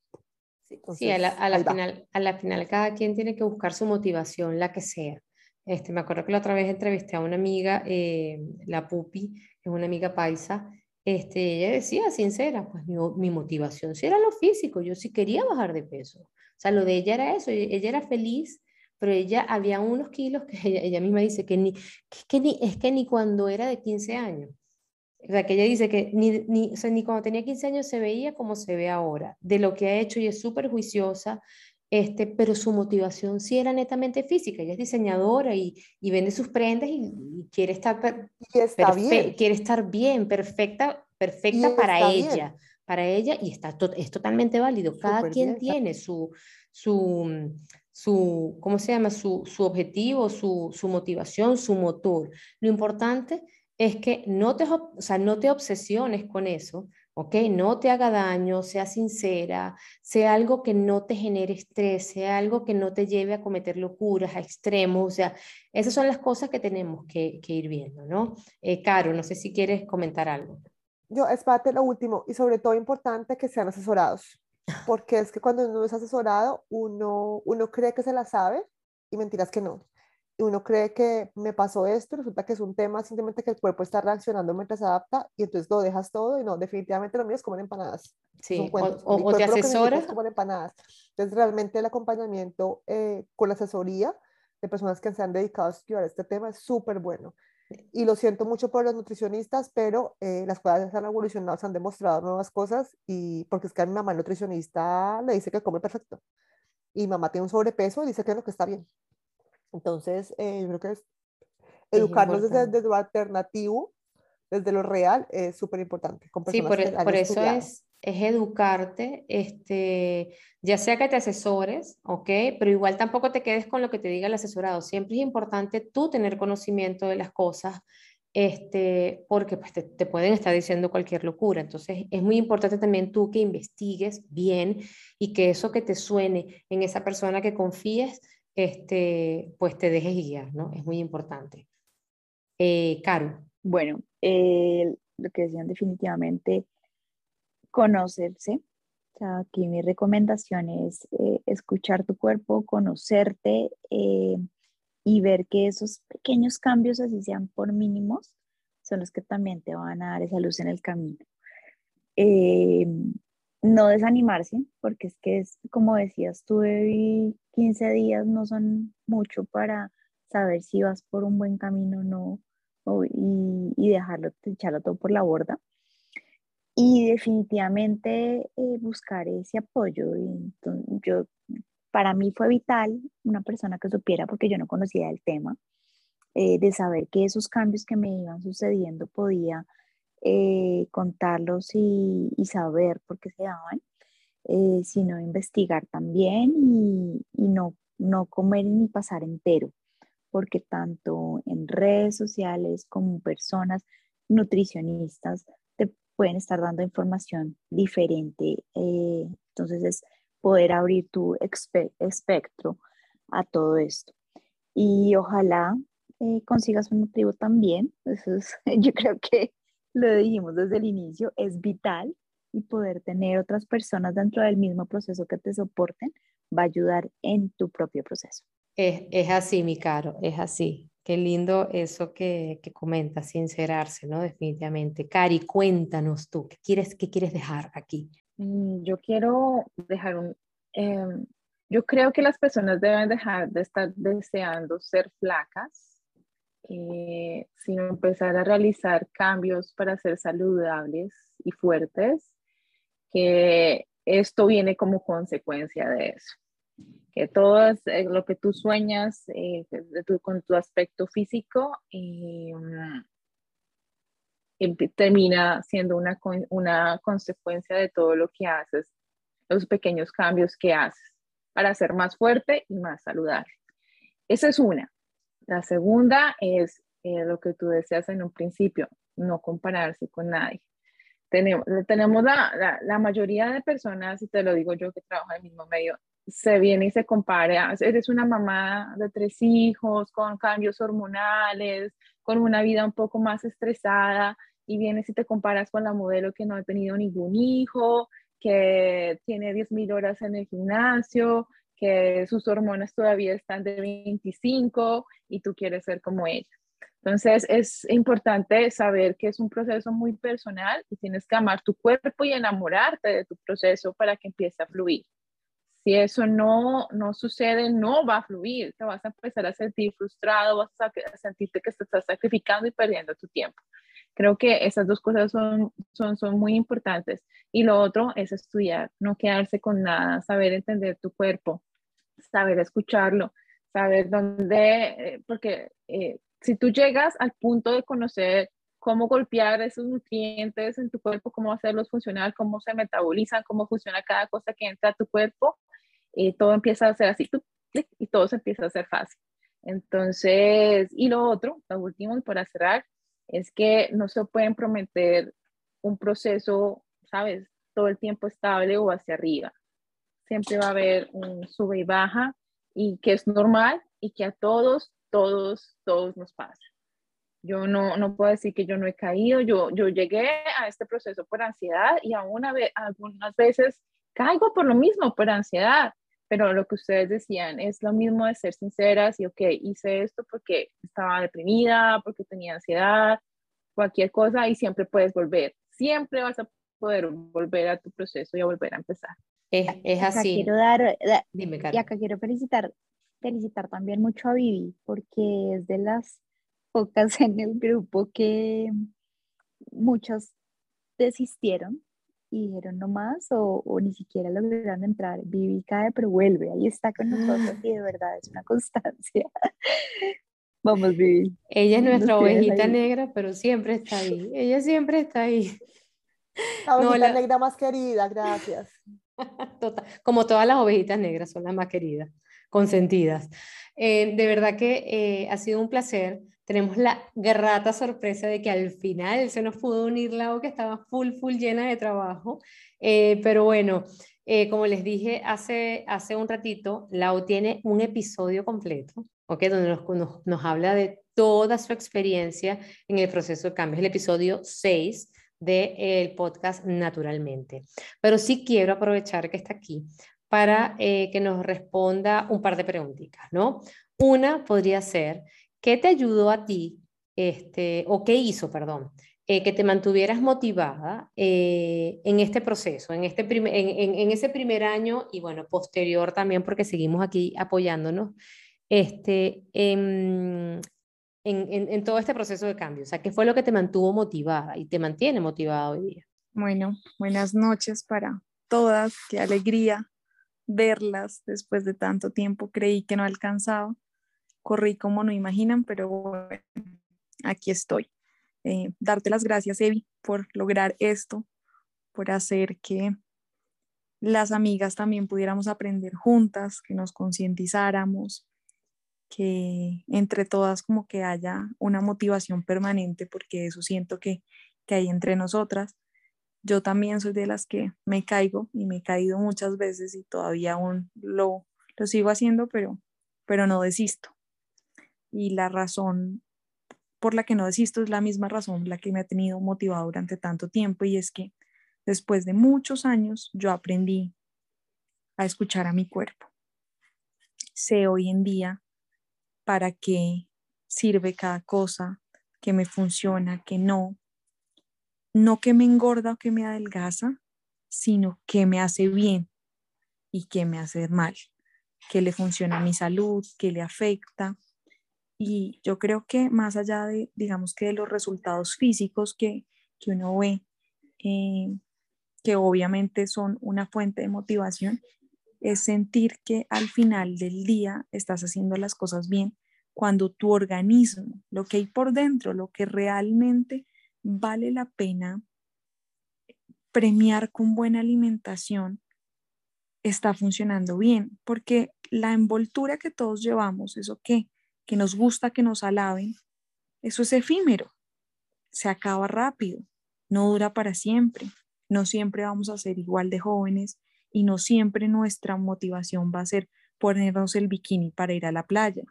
sí, a la, a la final, a la final cada quien tiene que buscar su motivación, la que sea. Este, me acuerdo que la otra vez entrevisté a una amiga, eh, la Pupi, es una amiga paisa, este, ella decía sincera, pues mi, mi, motivación sí era lo físico, yo sí quería bajar de peso. O sea, lo de ella era eso, ella era feliz, pero ella había unos kilos que ella, misma dice que ni, que, ni, es que ni cuando era de 15 años. O sea, que ella dice que ni, ni, o sea, ni cuando tenía 15 años se veía como se ve ahora, de lo que ha hecho y es súper juiciosa, este, pero su motivación sí era netamente física. Ella es diseñadora y, y vende sus prendas y, quiere estar, y está bien. quiere estar bien, perfecta, perfecta para ella para ella y está es totalmente válido. Cada quien tiene su, su, su, ¿cómo se llama? Su, su objetivo, su, su, motivación, su motor. Lo importante es que no te, o sea, no te obsesiones con eso, ¿ok? No te haga daño, sea sincera, sea algo que no te genere estrés, sea algo que no te lleve a cometer locuras, a extremos, o sea, esas son las cosas que tenemos que, ir viendo, ¿no? Eh, Caro, no sé si quieres comentar algo. Yo, es parte lo último, y sobre todo importante que sean asesorados, porque es que cuando uno es asesorado, uno, uno cree que se la sabe y mentiras que no y uno cree que me pasó esto, resulta que es un tema simplemente que el cuerpo está reaccionando mientras se adapta y entonces lo dejas todo y no, definitivamente lo mío es comer empanadas. Sí, o, te asesoras. Comer empanadas. Entonces realmente el acompañamiento eh, con la asesoría de personas que se han dedicado a estudiar este tema es súper bueno. Y lo siento mucho por los nutricionistas, pero eh, las cosas han evolucionado, se han demostrado nuevas cosas y porque es que a mi mamá nutricionista le dice que come perfecto. Y mamá tiene un sobrepeso y dice que es lo que está bien. Entonces, eh, yo creo que es educarnos desde, lo alternativo, desde lo real, es súper importante. Sí, por, e, por eso es, es educarte, este, ya sea que te asesores, ¿ok? Pero igual tampoco te quedes con lo que te diga el asesorado. Siempre es importante tú tener conocimiento de las cosas, este, porque pues, te, te, pueden estar diciendo cualquier locura. Entonces, es muy importante también tú que investigues bien y que eso que te suene en esa persona que confíes, este, pues te dejes guiar, ¿no? Es muy importante. Eh, Caro. Bueno, eh, lo que decían definitivamente, conocerse. O sea, aquí mi recomendación es eh, escuchar tu cuerpo, conocerte y ver que esos pequeños cambios, así sean por mínimos, son los que también te van a dar esa luz en el camino no desanimarse, porque es que es, como decías tú, 15 días no son mucho para saber si vas por un buen camino o no, y, y, dejarlo, echarlo todo por la borda. Y definitivamente eh, buscar ese apoyo. Y yo, para mí fue vital una persona que supiera, porque yo no conocía el tema, eh, de saber que esos cambios que me iban sucediendo podía eh, contarlos y, saber por qué se daban, eh, sino investigar también y, no, no comer ni pasar entero, porque tanto en redes sociales como personas nutricionistas te pueden estar dando información diferente. Eh, entonces es poder abrir tu espectro a todo esto. Y ojalá consigas un motivo también. Eso es, yo creo que lo dijimos desde el inicio, es vital y poder tener otras personas dentro del mismo proceso que te soporten va a ayudar en tu propio proceso. Es, así, mi caro, es así. Qué lindo eso que, que comentas, sincerarse, ¿no? Definitivamente. Cari, cuéntanos tú, ¿qué quieres, qué quieres dejar aquí? Mm, yo quiero dejar un... Em, yo creo que las personas deben dejar de estar deseando ser flacas eh, sino empezar a realizar cambios para ser saludables y fuertes, que esto viene como consecuencia de eso. Que todo eh, lo que tú sueñas eh, con tu aspecto físico termina siendo una, una consecuencia de todo lo que haces, los pequeños cambios que haces para ser más fuerte y más saludable. Esa es una. La segunda es eh, lo que tú decías en un principio, no compararse con nadie. Tenemos, tenemos la, la, mayoría de personas, y te lo digo yo que trabajo en el mismo medio, se viene y se compara. Eres una mamá de tres hijos, con cambios hormonales, con una vida un poco más estresada, y vienes y te comparas con la modelo que no ha tenido ningún hijo, que tiene 10.000 horas en el gimnasio, que sus hormonas todavía están de 25 y tú quieres ser como ella. Entonces es importante saber que es un proceso muy personal y tienes que amar tu cuerpo y enamorarte de tu proceso para que empiece a fluir. Si eso no, no sucede, no va a fluir, te vas a empezar a sentir frustrado, vas a sentirte que te estás sacrificando y perdiendo tu tiempo. Creo que esas dos cosas son, son, son muy importantes. Y lo otro es estudiar, no quedarse con nada, saber entender tu cuerpo, saber escucharlo, saber dónde, eh, porque eh, si tú llegas al punto de conocer cómo golpear esos nutrientes en tu cuerpo, cómo hacerlos funcionar, cómo se metabolizan, cómo funciona cada cosa que entra a tu cuerpo, todo empieza a ser así, y todo se empieza a hacer fácil. Entonces, y lo otro, lo último, y para cerrar, es que no se pueden prometer un proceso, ¿sabes? Todo el tiempo estable o hacia arriba. Siempre va a haber un sube y baja y que es normal y que a todos, todos, todos nos pasa. Yo no, no puedo decir que yo no he caído, yo, yo llegué a este proceso por ansiedad y aún algunas veces caigo por lo mismo, por ansiedad, pero lo que ustedes decían es lo mismo de ser sinceras y, ok, hice esto porque estaba deprimida, porque tenía ansiedad, cualquier cosa y siempre puedes volver, siempre vas a poder volver a tu proceso y a volver a empezar. Es, es así. quiero dar, Dime, y acá quiero felicitar, felicitar también mucho a Vivi porque es de las pocas en el grupo que muchos desistieron y dijeron no más o, o, ni siquiera lograron entrar. Vivi cae pero vuelve, ahí está con nosotros y de verdad es una constancia. Vamos, Vivi. Ella es nuestra ovejita negra, pero siempre está ahí. Ella siempre está ahí. La ovejita negra más querida, gracias. Total. Como todas las ovejitas negras son las más queridas, consentidas. Eh, de verdad que eh, ha sido un placer tenemos la grata sorpresa de que al final se nos pudo unir la que estaba full, full llena de trabajo. Eh, pero bueno, eh, como les dije hace, hace un ratito, Lau tiene un episodio completo, ¿ok? Donde nos, nos, habla de toda su experiencia en el proceso de cambio. Es el episodio 6 del podcast Naturalmente. Pero sí quiero aprovechar que está aquí para eh, que nos responda un par de preguntitas, ¿no? Una podría ser, ¿Qué te ayudó a ti, este, o qué hizo, perdón, eh, que te mantuvieras motivada eh, en este proceso, en, este en, ese primer año y bueno, posterior también, porque seguimos aquí apoyándonos este, en, en, todo este proceso de cambio? O sea, ¿qué fue lo que te mantuvo motivada y te mantiene motivada hoy día? Bueno, buenas noches para todas, qué alegría verlas después de tanto tiempo, creí que no alcanzaba corrí como no imaginan, pero bueno, aquí estoy. Eh, darte las gracias, Evi, por lograr esto, por hacer que las amigas también pudiéramos aprender juntas, que nos concientizáramos, que entre todas como que haya una motivación permanente, porque eso siento que, que hay entre nosotras. Yo también soy de las que me caigo y me he caído muchas veces y todavía aún lo, lo sigo haciendo, pero, pero no desisto y la razón por la que no desisto es la misma razón la que me ha tenido motivado durante tanto tiempo y es que después de muchos años yo aprendí a escuchar a mi cuerpo. Sé hoy en día para qué sirve cada cosa, que me funciona, que no. No que me engorda o que me adelgaza, sino que me hace bien y que me hace mal, que le funciona a mi salud, que le afecta, y yo creo que más allá de, digamos que de los resultados físicos que, que uno ve, eh, que obviamente son una fuente de motivación, es sentir que al final del día estás haciendo las cosas bien cuando tu organismo, lo que hay por dentro, lo que realmente vale la pena premiar con buena alimentación, está funcionando bien, porque la envoltura que todos llevamos, eso que que nos gusta que nos alaben, eso es efímero, se acaba rápido, no dura para siempre, no siempre vamos a ser igual de jóvenes y no siempre nuestra motivación va a ser ponernos el bikini para ir a la playa,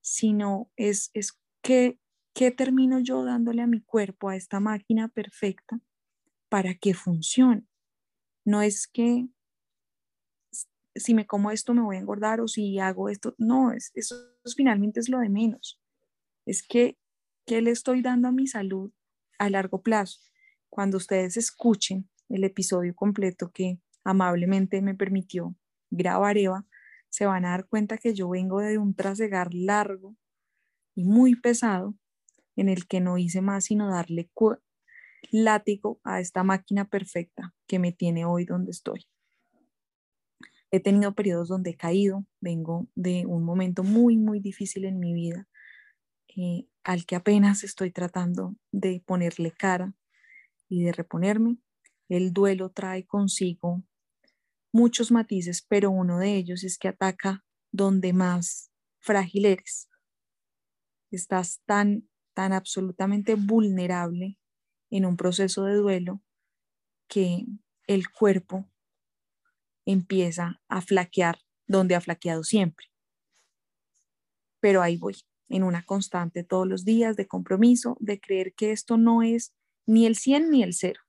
sino es, es que, ¿qué termino yo dándole a mi cuerpo, a esta máquina perfecta, para que funcione? No es que si me como esto me voy a engordar o si hago esto. No, es, eso finalmente es lo de menos. Es que, ¿qué le estoy dando a mi salud a largo plazo? Cuando ustedes escuchen el episodio completo que amablemente me permitió grabar Eva, se van a dar cuenta que yo vengo de un trasegar largo y muy pesado en el que no hice más sino darle látigo a esta máquina perfecta que me tiene hoy donde estoy. He tenido periodos donde he caído, vengo de un momento muy, muy difícil en mi vida. Eh, al que apenas estoy tratando de ponerle cara y de reponerme. El duelo trae consigo muchos matices, pero uno de ellos es que ataca donde más frágil eres. Estás tan, tan absolutamente vulnerable en un proceso de duelo que el cuerpo empieza a flaquear donde ha flaqueado siempre. Pero ahí voy, en una constante todos los días de compromiso, de creer que esto no es ni el 100 ni el 0,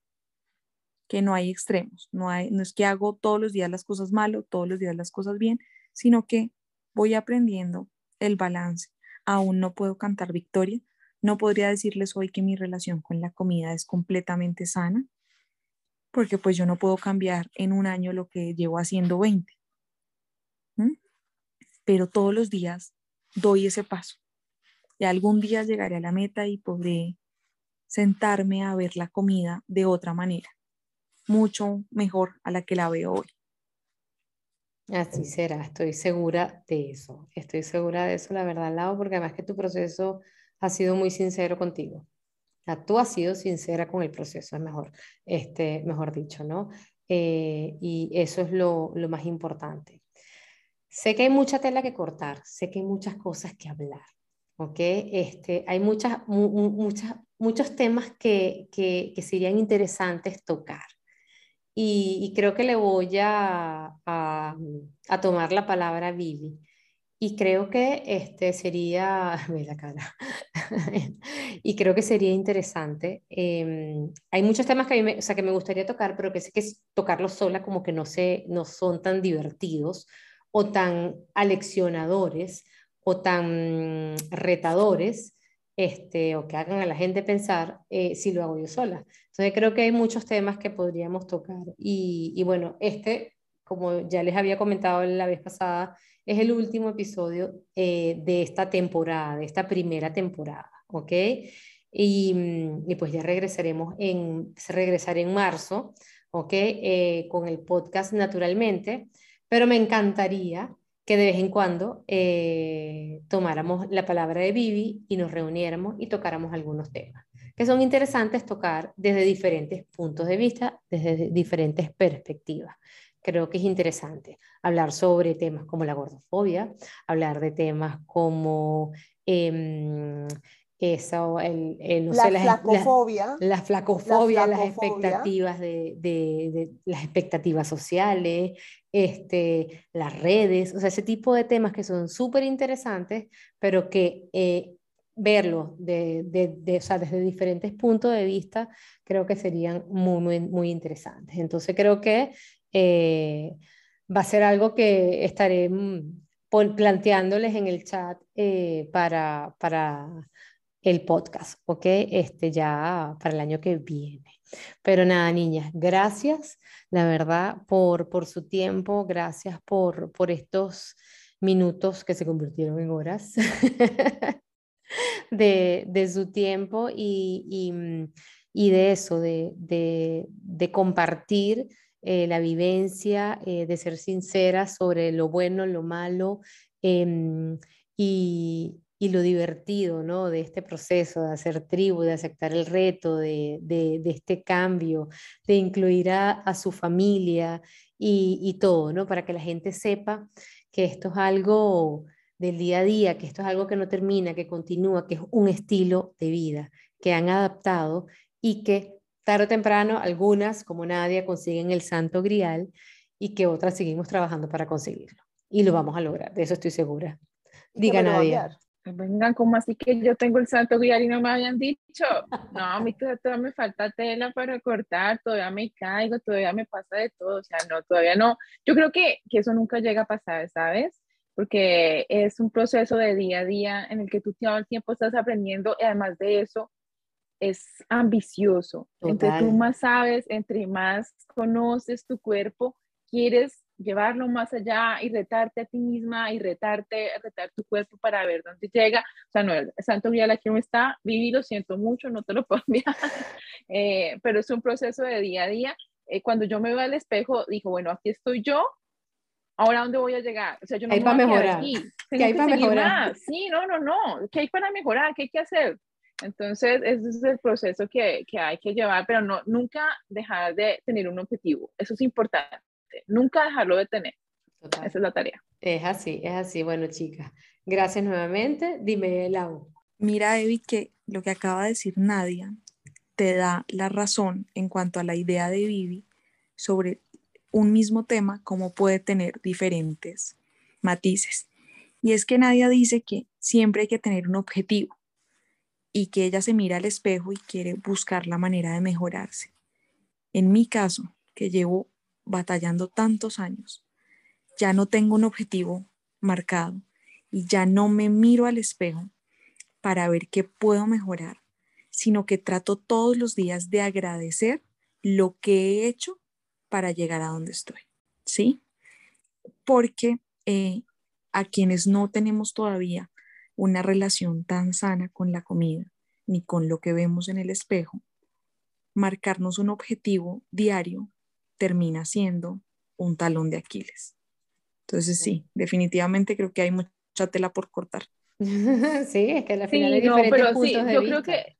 que no hay extremos, no, hay, no es que hago todos los días las cosas malo, todos los días las cosas bien, sino que voy aprendiendo el balance. Aún no puedo cantar victoria, no podría decirles hoy que mi relación con la comida es completamente sana, porque pues yo no puedo cambiar en un año lo que llevo haciendo 20. Pero todos los días doy ese paso. Y algún día llegaré a la meta y podré sentarme a ver la comida de otra manera, mucho mejor a la que la veo hoy. Así será, estoy segura de eso, estoy segura de eso, la verdad, Lau, porque además que tu proceso ha sido muy sincero contigo. Tú has sido sincera con el proceso, es mejor, este, mejor dicho, ¿no? Eh, y eso es lo, lo más importante. Sé que hay mucha tela que cortar, sé que hay muchas cosas que hablar, ¿ok? Este, hay muchas, muchas, muchos temas que, que, que, serían interesantes tocar. Y, creo que le voy a, a, a, tomar la palabra a Vivi. Y creo que este sería, la cara, y creo que sería interesante. Eh, hay muchos temas que, a mí me, o sea, que me gustaría tocar, pero que sé que tocarlos sola como que no, se, no son tan divertidos o tan aleccionadores o tan retadores, este, o que hagan a la gente pensar eh, si lo hago yo sola. Entonces creo que hay muchos temas que podríamos tocar. Y, y, bueno, este, como ya les había comentado la vez pasada, es el último episodio eh, de esta temporada, de esta primera temporada, ¿ok? Y, y pues ya regresaremos en, regresaré en marzo, ¿ok? Eh, con el podcast naturalmente pero me encantaría que de vez en cuando eh, tomáramos la palabra de Vivi y nos reuniéramos y tocáramos algunos temas que son interesantes tocar desde diferentes puntos de vista, desde diferentes perspectivas. Creo que es interesante hablar sobre temas como la gordofobia, hablar de temas como eh, eso, el, el la, flacofobia. La, flacofobia, las expectativas de, de, de, las expectativas sociales, este, las redes, o sea, ese tipo de temas que son súper interesantes, pero que eh, verlos de, de, o sea, desde diferentes puntos de vista creo que serían muy, muy, muy interesantes. Entonces creo que eh, va a ser algo que estaré mm, planteándoles en el chat eh, para, para el podcast, ¿ok? Este ya para el año que viene. Pero nada, niñas, gracias, la verdad, por, por su tiempo, gracias por, por estos minutos que se convirtieron en horas de, de, su tiempo y, y, y de eso, de, de compartir eh, la vivencia, eh, de ser sincera sobre lo bueno, lo malo eh, y, y lo divertido ¿no? de este proceso de hacer tribu, de aceptar el reto, de, de, de este cambio, de incluir a, a su familia y, y, todo, ¿no? para que la gente sepa que esto es algo del día a día, que esto es algo que no termina, que continúa, que es un estilo de vida que han adaptado y que tarde o temprano algunas, como Nadia, consiguen el santo grial y que otras seguimos trabajando para conseguirlo. Y lo vamos a lograr, de eso estoy segura. Diga Nadia. Vengan, como así que yo tengo el santo guiar y no me habían dicho? No, a mí todavía me falta tela para cortar, todavía me caigo, todavía me pasa de todo, o sea, no, todavía no. Yo creo que, que eso nunca llega a pasar, ¿sabes? Porque es un proceso de día a día en el que tú todo el tiempo estás aprendiendo y además de eso es ambicioso. Entre tú más sabes, entre más conoces tu cuerpo, quieres llevarlo más allá y retarte a ti misma y retarte, retar tu cuerpo para ver dónde llega. O sea, no, el santo grial aquí no está, viví, lo siento mucho, no te lo puedo enviar, eh, pero es un proceso de día a día. Eh, cuando yo me veo al espejo, digo, bueno, aquí estoy yo, ahora dónde voy a llegar. O sea, yo no hay para mejorar. Aquí. ¿Qué hay para mejorar? Más. Sí, no, no, no. ¿Qué hay para mejorar? ¿Qué hay que hacer? Entonces, ese es el proceso que, que hay que llevar, pero no, nunca dejar de tener un objetivo. Eso es importante. Nunca dejarlo de tener. Esa es la tarea. Es así, es así. Bueno, chicas, gracias nuevamente. Dime, Lau. Mira, Evi, que lo que acaba de decir Nadia te da la razón en cuanto a la idea de Vivi sobre un mismo tema, cómo puede tener diferentes matices. Y es que Nadia dice que siempre hay que tener un objetivo y que ella se mira al espejo y quiere buscar la manera de mejorarse. En mi caso, que llevo batallando tantos años, ya no tengo un objetivo marcado y ya no me miro al espejo para ver qué puedo mejorar, sino que trato todos los días de agradecer lo que he hecho para llegar a donde estoy, ¿sí? Porque eh, a quienes no tenemos todavía una relación tan sana con la comida ni con lo que vemos en el espejo, marcarnos un objetivo diario termina siendo un talón de Aquiles. Entonces sí, definitivamente creo que hay mucha tela por cortar. sí, es que al final hay diferentes pero puntos sí, yo creo que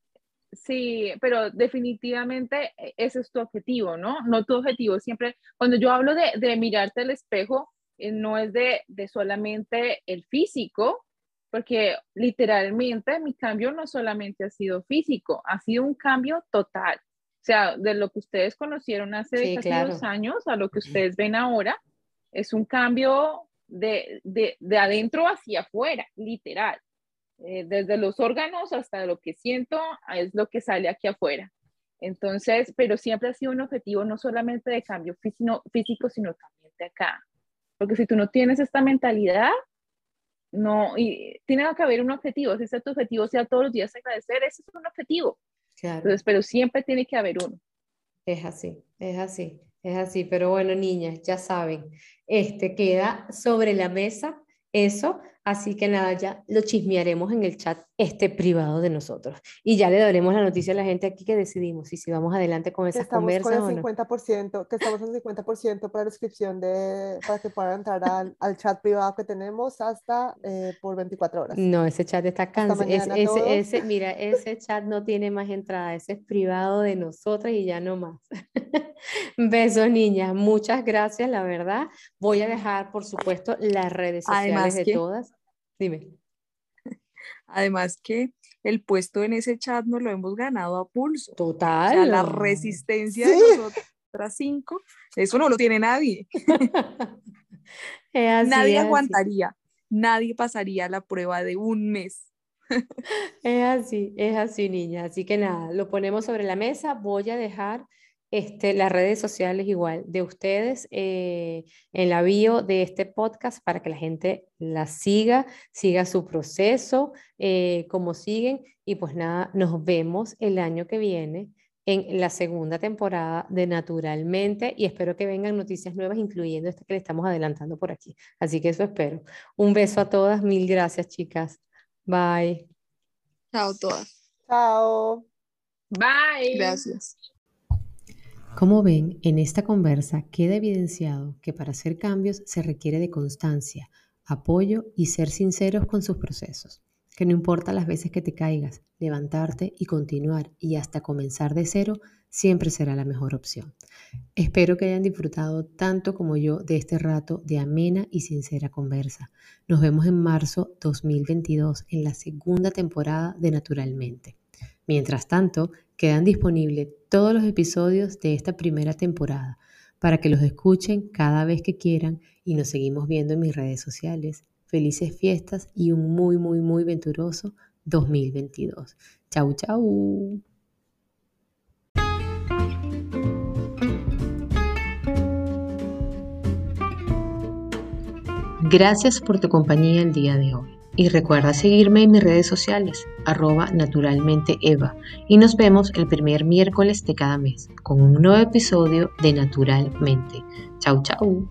sí, pero definitivamente e, ese es tu objetivo, ¿no? No tu objetivo siempre. Cuando yo hablo de, de mirarte al espejo, eh, no es de, de solamente el físico, porque literalmente mi cambio no solamente ha sido físico, ha sido un cambio total. O sea, de lo que ustedes conocieron hace casi dos años a lo que ustedes ven ahora, es un cambio de, de, de adentro hacia afuera, literal. Eh, desde los órganos hasta lo que siento, es lo que sale aquí afuera. Entonces, pero siempre ha sido un objetivo no solamente de cambio físico, físico sino también de acá. Porque si tú no tienes esta mentalidad, no, y tiene que haber un objetivo, si ese tu objetivo sea todos los días agradecer, ese es un objetivo. Entonces, pero siempre tiene que haber uno. Es así, es así, es así. Pero bueno, niñas, ya saben, este queda sobre la mesa eso, así que nada, ya lo chismearemos en el chat este privado de nosotros. Y ya le daremos la noticia a la gente aquí que decidimos y si vamos adelante con esas estamos conversas con el 50%, Que estamos en el 50% para la descripción de, para que puedan entrar al, al chat privado que tenemos hasta eh, por 24 horas. No, ese chat está cansado. ese, ese, mira, ese chat no tiene más entrada, ese es privado de nosotras y ya no más. Besos, niñas. Muchas gracias, la verdad. Voy a dejar, por supuesto, las redes sociales de todas. Dime. Además que el puesto en ese chat no lo hemos ganado a pulso. Total. la resistencia de nosotras cinco, eso no lo tiene nadie. nadie aguantaría, nadie pasaría la prueba de un mes. es así, es así, niña. Así que nada, lo ponemos sobre la mesa. Voy a dejar este, las redes sociales igual de ustedes eh, en la bio de este podcast para que la gente la siga, siga su proceso, eh, como siguen. Y pues nada, nos vemos el año que viene en la segunda temporada de Naturalmente y espero que vengan noticias nuevas, incluyendo esta que le estamos adelantando por aquí. Así que eso espero. Un beso a todas, mil gracias chicas. Bye. Chao todas. Chao. Bye. Gracias. Como ven, en esta conversa queda evidenciado que para hacer cambios se requiere de constancia, apoyo y ser sinceros con sus procesos. Que no importa las veces que te caigas, levantarte y continuar y hasta comenzar de cero siempre será la mejor opción. Espero que hayan disfrutado tanto como yo de este rato de amena y sincera conversa. Nos vemos en marzo 2022 en la segunda temporada de Naturalmente. Mientras tanto, quedan disponibles todos los episodios de esta primera temporada para que los escuchen cada vez que quieran y nos seguimos viendo en mis redes sociales. Felices fiestas y un muy, muy, muy venturoso 2022. Chau, chau. Gracias por tu compañía el día de hoy. Y recuerda seguirme en mis redes sociales, arroba naturalmente Eva. Y nos vemos el primer miércoles de cada mes con un nuevo episodio de Naturalmente. Chau, chau.